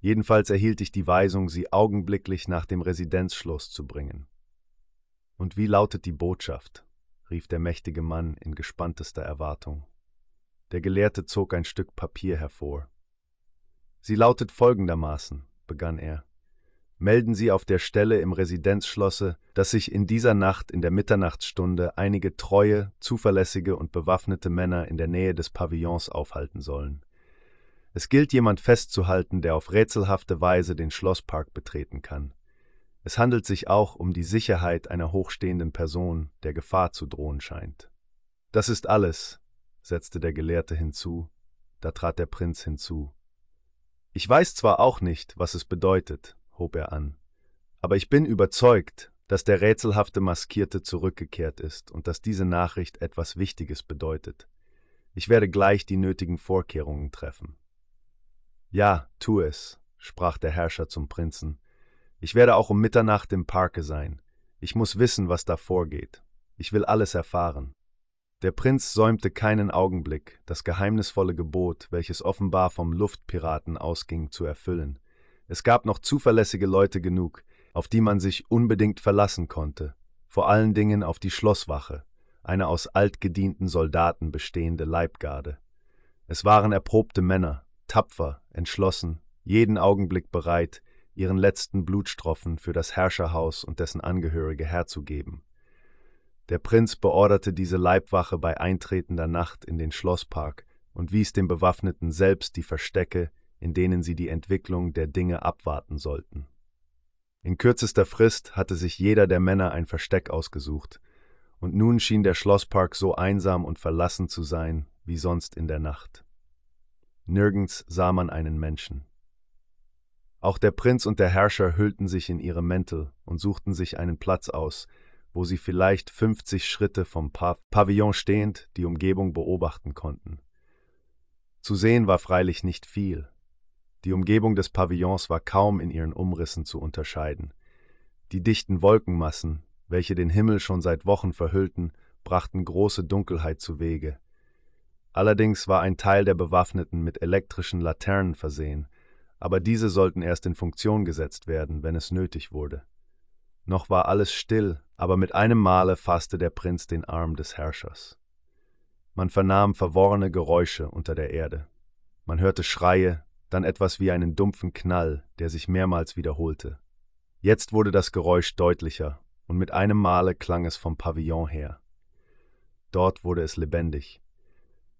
Speaker 1: Jedenfalls erhielt ich die Weisung, sie augenblicklich nach dem Residenzschloss zu bringen. Und wie lautet die Botschaft? rief der mächtige Mann in gespanntester Erwartung. Der Gelehrte zog ein Stück Papier hervor. Sie lautet folgendermaßen, begann er. melden Sie auf der Stelle im Residenzschlosse, dass sich in dieser Nacht in der Mitternachtsstunde einige treue, zuverlässige und bewaffnete Männer in der Nähe des Pavillons aufhalten sollen. Es gilt jemand festzuhalten, der auf rätselhafte Weise den Schlosspark betreten kann. Es handelt sich auch um die Sicherheit einer hochstehenden Person, der Gefahr zu drohen scheint. Das ist alles, setzte der Gelehrte hinzu, da trat der Prinz hinzu. Ich weiß zwar auch nicht, was es bedeutet, hob er an, aber ich bin überzeugt, dass der rätselhafte Maskierte zurückgekehrt ist und dass diese Nachricht etwas Wichtiges bedeutet. Ich werde gleich die nötigen Vorkehrungen treffen. Ja, tu es, sprach der Herrscher zum Prinzen. Ich werde auch um Mitternacht im Parke sein. Ich muss wissen, was da vorgeht. Ich will alles erfahren. Der Prinz säumte keinen Augenblick, das geheimnisvolle Gebot, welches offenbar vom Luftpiraten ausging, zu erfüllen. Es gab noch zuverlässige Leute genug, auf die man sich unbedingt verlassen konnte, vor allen Dingen auf die Schlosswache, eine aus altgedienten Soldaten bestehende Leibgarde. Es waren erprobte Männer, tapfer, entschlossen, jeden Augenblick bereit, ihren letzten Blutstropfen für das Herrscherhaus und dessen Angehörige herzugeben. Der Prinz beorderte diese Leibwache bei eintretender Nacht in den Schlosspark und wies den Bewaffneten selbst die Verstecke, in denen sie die Entwicklung der Dinge abwarten sollten. In kürzester Frist hatte sich jeder der Männer ein Versteck ausgesucht, und nun schien der Schlosspark so einsam und verlassen zu sein wie sonst in der Nacht. Nirgends sah man einen Menschen. Auch der Prinz und der Herrscher hüllten sich in ihre Mäntel und suchten sich einen Platz aus, wo sie vielleicht 50 Schritte vom Pavillon stehend die Umgebung beobachten konnten. Zu sehen war freilich nicht viel. Die Umgebung des Pavillons war kaum in ihren Umrissen zu unterscheiden. Die dichten Wolkenmassen, welche den Himmel schon seit Wochen verhüllten, brachten große Dunkelheit zu Wege. Allerdings war ein Teil der Bewaffneten mit elektrischen Laternen versehen, aber diese sollten erst in Funktion gesetzt werden, wenn es nötig wurde. Noch war alles still, aber mit einem Male fasste der Prinz den Arm des Herrschers. Man vernahm verworrene Geräusche unter der Erde. Man hörte Schreie, dann etwas wie einen dumpfen Knall, der sich mehrmals wiederholte. Jetzt wurde das Geräusch deutlicher, und mit einem Male klang es vom Pavillon her. Dort wurde es lebendig.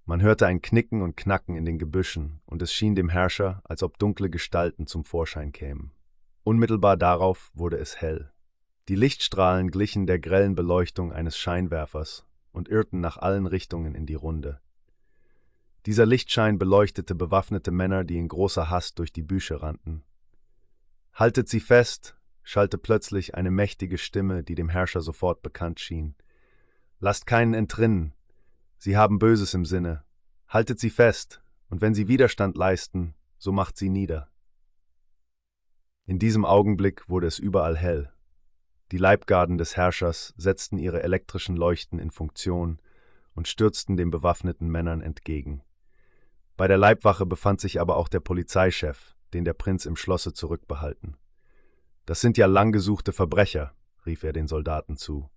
Speaker 1: Man hörte ein Knicken und Knacken in den Gebüschen, und es schien dem Herrscher, als ob dunkle Gestalten zum Vorschein kämen. Unmittelbar darauf wurde es hell. Die Lichtstrahlen glichen der grellen Beleuchtung eines Scheinwerfers und irrten nach allen Richtungen in die Runde. Dieser Lichtschein beleuchtete bewaffnete Männer, die in großer Hast durch die Büsche rannten. Haltet sie fest, schallte plötzlich eine mächtige Stimme, die dem Herrscher sofort bekannt schien. Lasst keinen entrinnen, sie haben Böses im Sinne. Haltet sie fest, und wenn sie Widerstand leisten, so macht sie nieder. In diesem Augenblick wurde es überall hell. Die Leibgarden des Herrschers setzten ihre elektrischen Leuchten in Funktion und stürzten den bewaffneten Männern entgegen. Bei der Leibwache befand sich aber auch der Polizeichef, den der Prinz im Schlosse zurückbehalten. Das sind ja langgesuchte Verbrecher, rief er den Soldaten zu.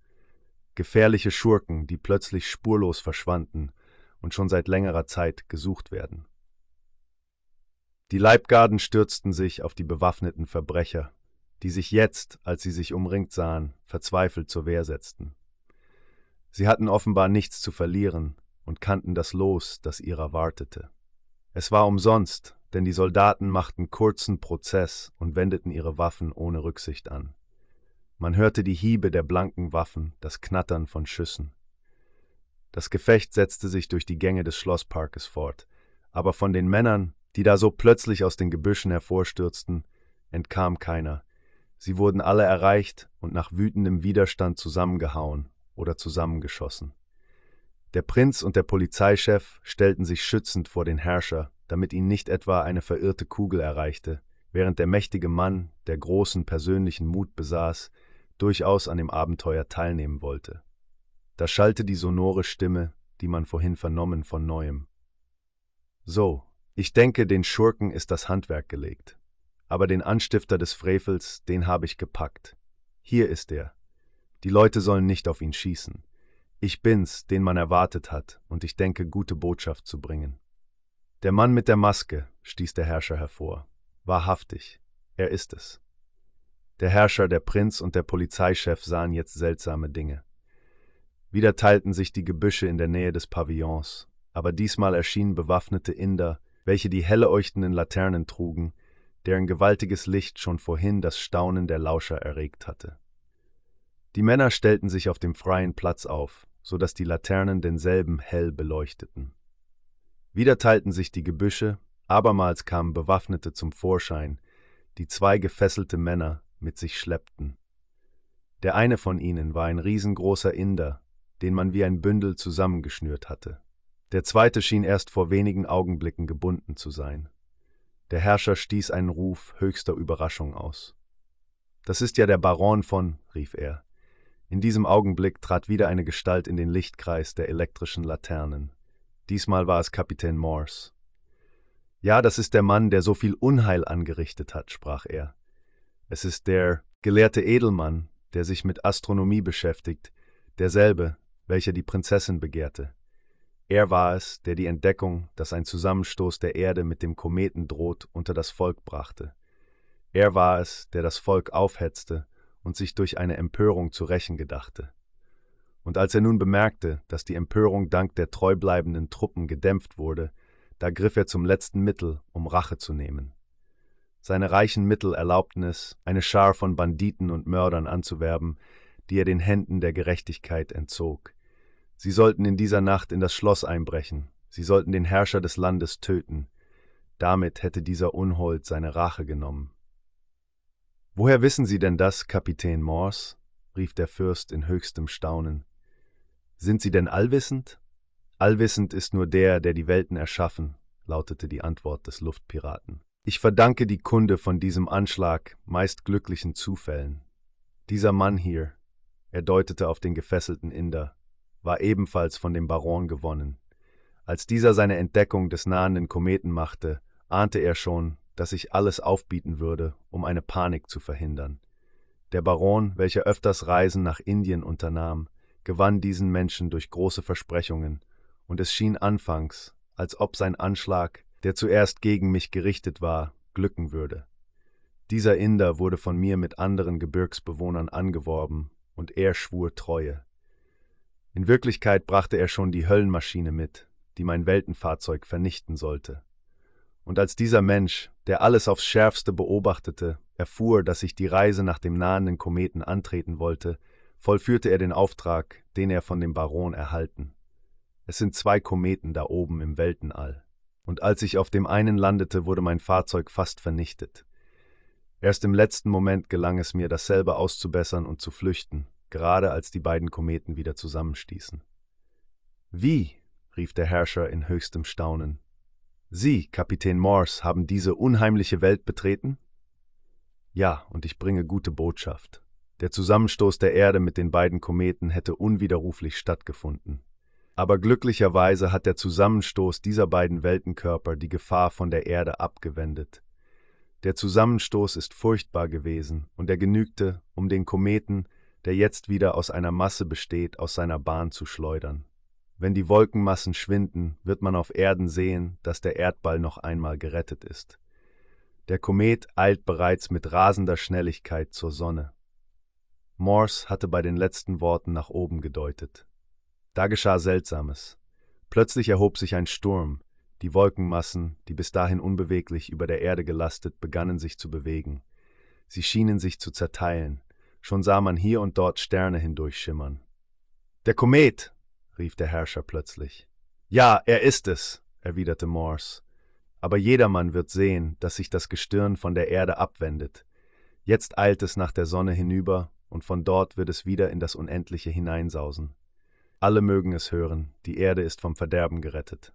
Speaker 1: Gefährliche Schurken, die plötzlich spurlos verschwanden und schon seit längerer Zeit gesucht werden. Die Leibgarden stürzten sich auf die bewaffneten Verbrecher die sich jetzt, als sie sich umringt sahen, verzweifelt zur Wehr setzten. Sie hatten offenbar nichts zu verlieren und kannten das Los, das ihrer wartete. Es war umsonst, denn die Soldaten machten kurzen Prozess und wendeten ihre Waffen ohne Rücksicht an. Man hörte die Hiebe der blanken Waffen, das Knattern von Schüssen. Das Gefecht setzte sich durch die Gänge des Schlossparkes fort, aber von den Männern, die da so plötzlich aus den Gebüschen hervorstürzten, entkam keiner, Sie wurden alle erreicht und nach wütendem Widerstand zusammengehauen oder zusammengeschossen. Der Prinz und der Polizeichef stellten sich schützend vor den Herrscher, damit ihn nicht etwa eine verirrte Kugel erreichte, während der mächtige Mann, der großen persönlichen Mut besaß, durchaus an dem Abenteuer teilnehmen wollte. Da schallte die sonore Stimme, die man vorhin vernommen, von neuem. So, ich denke, den Schurken ist das Handwerk gelegt aber den Anstifter des Frevels, den habe ich gepackt. Hier ist er. Die Leute sollen nicht auf ihn schießen. Ich bin's, den man erwartet hat, und ich denke, gute Botschaft zu bringen. Der Mann mit der Maske, stieß der Herrscher hervor. Wahrhaftig, er ist es. Der Herrscher, der Prinz und der Polizeichef sahen jetzt seltsame Dinge. Wieder teilten sich die Gebüsche in der Nähe des Pavillons, aber diesmal erschienen bewaffnete Inder, welche die helle leuchtenden Laternen trugen, deren gewaltiges Licht schon vorhin das Staunen der Lauscher erregt hatte. Die Männer stellten sich auf dem freien Platz auf, so dass die Laternen denselben hell beleuchteten. Wieder teilten sich die Gebüsche, abermals kamen Bewaffnete zum Vorschein, die zwei gefesselte Männer mit sich schleppten. Der eine von ihnen war ein riesengroßer Inder, den man wie ein Bündel zusammengeschnürt hatte. Der zweite schien erst vor wenigen Augenblicken gebunden zu sein. Der Herrscher stieß einen Ruf höchster Überraschung aus. Das ist ja der Baron von, rief er. In diesem Augenblick trat wieder eine Gestalt in den Lichtkreis der elektrischen Laternen. Diesmal war es Kapitän Morse. Ja, das ist der Mann, der so viel Unheil angerichtet hat, sprach er. Es ist der gelehrte Edelmann, der sich mit Astronomie beschäftigt, derselbe, welcher die Prinzessin begehrte. Er war es, der die Entdeckung, dass ein Zusammenstoß der Erde mit dem Kometen droht, unter das Volk brachte. Er war es, der das Volk aufhetzte und sich durch eine Empörung zu rächen gedachte. Und als er nun bemerkte, dass die Empörung dank der treubleibenden Truppen gedämpft wurde, da griff er zum letzten Mittel, um Rache zu nehmen. Seine reichen Mittel erlaubten es, eine Schar von Banditen und Mördern anzuwerben, die er den Händen der Gerechtigkeit entzog. Sie sollten in dieser Nacht in das Schloss einbrechen, sie sollten den Herrscher des Landes töten. Damit hätte dieser Unhold seine Rache genommen. Woher wissen Sie denn das, Kapitän Morse? rief der Fürst in höchstem Staunen. Sind Sie denn allwissend? Allwissend ist nur der, der die Welten erschaffen, lautete die Antwort des Luftpiraten. Ich verdanke die Kunde von diesem Anschlag meist glücklichen Zufällen. Dieser Mann hier, er deutete auf den gefesselten Inder, war ebenfalls von dem Baron gewonnen. Als dieser seine Entdeckung des nahenden Kometen machte, ahnte er schon, dass ich alles aufbieten würde, um eine Panik zu verhindern. Der Baron, welcher öfters Reisen nach Indien unternahm, gewann diesen Menschen durch große Versprechungen, und es schien anfangs, als ob sein Anschlag, der zuerst gegen mich gerichtet war, glücken würde. Dieser Inder wurde von mir mit anderen Gebirgsbewohnern angeworben, und er schwur Treue. In Wirklichkeit brachte er schon die Höllenmaschine mit, die mein Weltenfahrzeug vernichten sollte. Und als dieser Mensch, der alles aufs schärfste beobachtete, erfuhr, dass ich die Reise nach dem nahenden Kometen antreten wollte, vollführte er den Auftrag, den er von dem Baron erhalten. Es sind zwei Kometen da oben im Weltenall. Und als ich auf dem einen landete, wurde mein Fahrzeug fast vernichtet. Erst im letzten Moment gelang es mir, dasselbe auszubessern und zu flüchten, gerade als die beiden Kometen wieder zusammenstießen. Wie? rief der Herrscher in höchstem Staunen. Sie, Kapitän Morse, haben diese unheimliche Welt betreten? Ja, und ich bringe gute Botschaft. Der Zusammenstoß der Erde mit den beiden Kometen hätte unwiderruflich stattgefunden. Aber glücklicherweise hat der Zusammenstoß dieser beiden Weltenkörper die Gefahr von der Erde abgewendet. Der Zusammenstoß ist furchtbar gewesen, und er genügte, um den Kometen, der jetzt wieder aus einer Masse besteht, aus seiner Bahn zu schleudern. Wenn die Wolkenmassen schwinden, wird man auf Erden sehen, dass der Erdball noch einmal gerettet ist. Der Komet eilt bereits mit rasender Schnelligkeit zur Sonne. Morse hatte bei den letzten Worten nach oben gedeutet. Da geschah Seltsames. Plötzlich erhob sich ein Sturm, die Wolkenmassen, die bis dahin unbeweglich über der Erde gelastet, begannen sich zu bewegen. Sie schienen sich zu zerteilen, schon sah man hier und dort Sterne hindurchschimmern. Der Komet! rief der Herrscher plötzlich. Ja, er ist es, erwiderte Morse. Aber jedermann wird sehen, dass sich das Gestirn von der Erde abwendet. Jetzt eilt es nach der Sonne hinüber, und von dort wird es wieder in das Unendliche hineinsausen. Alle mögen es hören, die Erde ist vom Verderben gerettet.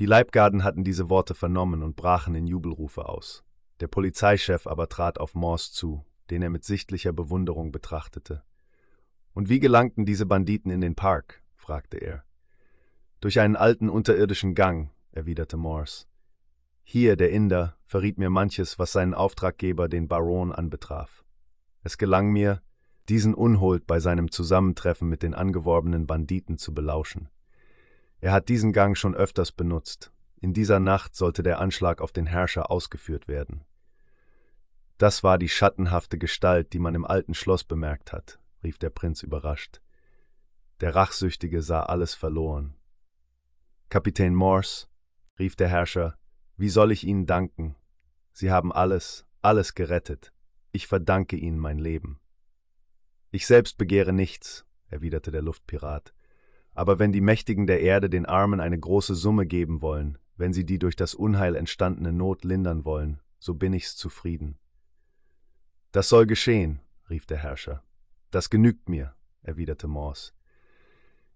Speaker 1: Die Leibgarden hatten diese Worte vernommen und brachen in Jubelrufe aus. Der Polizeichef aber trat auf Morse zu, den er mit sichtlicher Bewunderung betrachtete. Und wie gelangten diese Banditen in den Park? fragte er. Durch einen alten unterirdischen Gang, erwiderte Morse. Hier, der Inder, verriet mir manches, was seinen Auftraggeber, den Baron, anbetraf. Es gelang mir, diesen Unhold bei seinem Zusammentreffen mit den angeworbenen Banditen zu belauschen. Er hat diesen Gang schon öfters benutzt. In dieser Nacht sollte der Anschlag auf den Herrscher ausgeführt werden. Das war die schattenhafte Gestalt, die man im alten Schloss bemerkt hat, rief der Prinz überrascht. Der Rachsüchtige sah alles verloren. Kapitän Morse, rief der Herrscher, wie soll ich Ihnen danken? Sie haben alles, alles gerettet. Ich verdanke Ihnen mein Leben. Ich selbst begehre nichts, erwiderte der Luftpirat. Aber wenn die Mächtigen der Erde den Armen eine große Summe geben wollen, wenn sie die durch das Unheil entstandene Not lindern wollen, so bin ich's zufrieden. Das soll geschehen, rief der Herrscher. Das genügt mir, erwiderte Morse.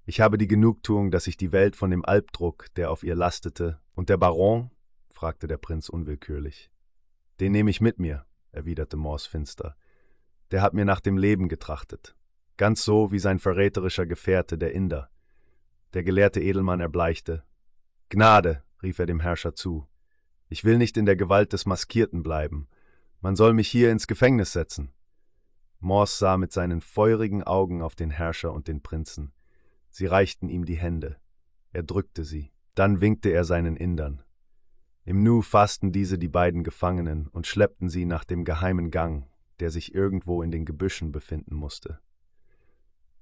Speaker 1: Ich habe die Genugtuung, dass ich die Welt von dem Albdruck, der auf ihr lastete, und der Baron? fragte der Prinz unwillkürlich. Den nehme ich mit mir, erwiderte Morse finster. Der hat mir nach dem Leben getrachtet, ganz so wie sein verräterischer Gefährte, der Inder. Der gelehrte Edelmann erbleichte. Gnade, rief er dem Herrscher zu. Ich will nicht in der Gewalt des Maskierten bleiben. Man soll mich hier ins Gefängnis setzen. Morse sah mit seinen feurigen Augen auf den Herrscher und den Prinzen. Sie reichten ihm die Hände. Er drückte sie. Dann winkte er seinen Indern. Im Nu fassten diese die beiden Gefangenen und schleppten sie nach dem geheimen Gang, der sich irgendwo in den Gebüschen befinden musste.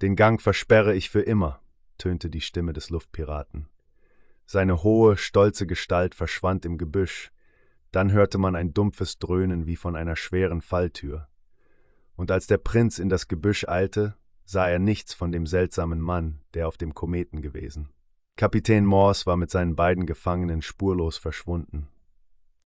Speaker 1: Den Gang versperre ich für immer, tönte die Stimme des Luftpiraten. Seine hohe, stolze Gestalt verschwand im Gebüsch, dann hörte man ein dumpfes Dröhnen wie von einer schweren Falltür. Und als der Prinz in das Gebüsch eilte, sah er nichts von dem seltsamen Mann, der auf dem Kometen gewesen. Kapitän Morse war mit seinen beiden Gefangenen spurlos verschwunden.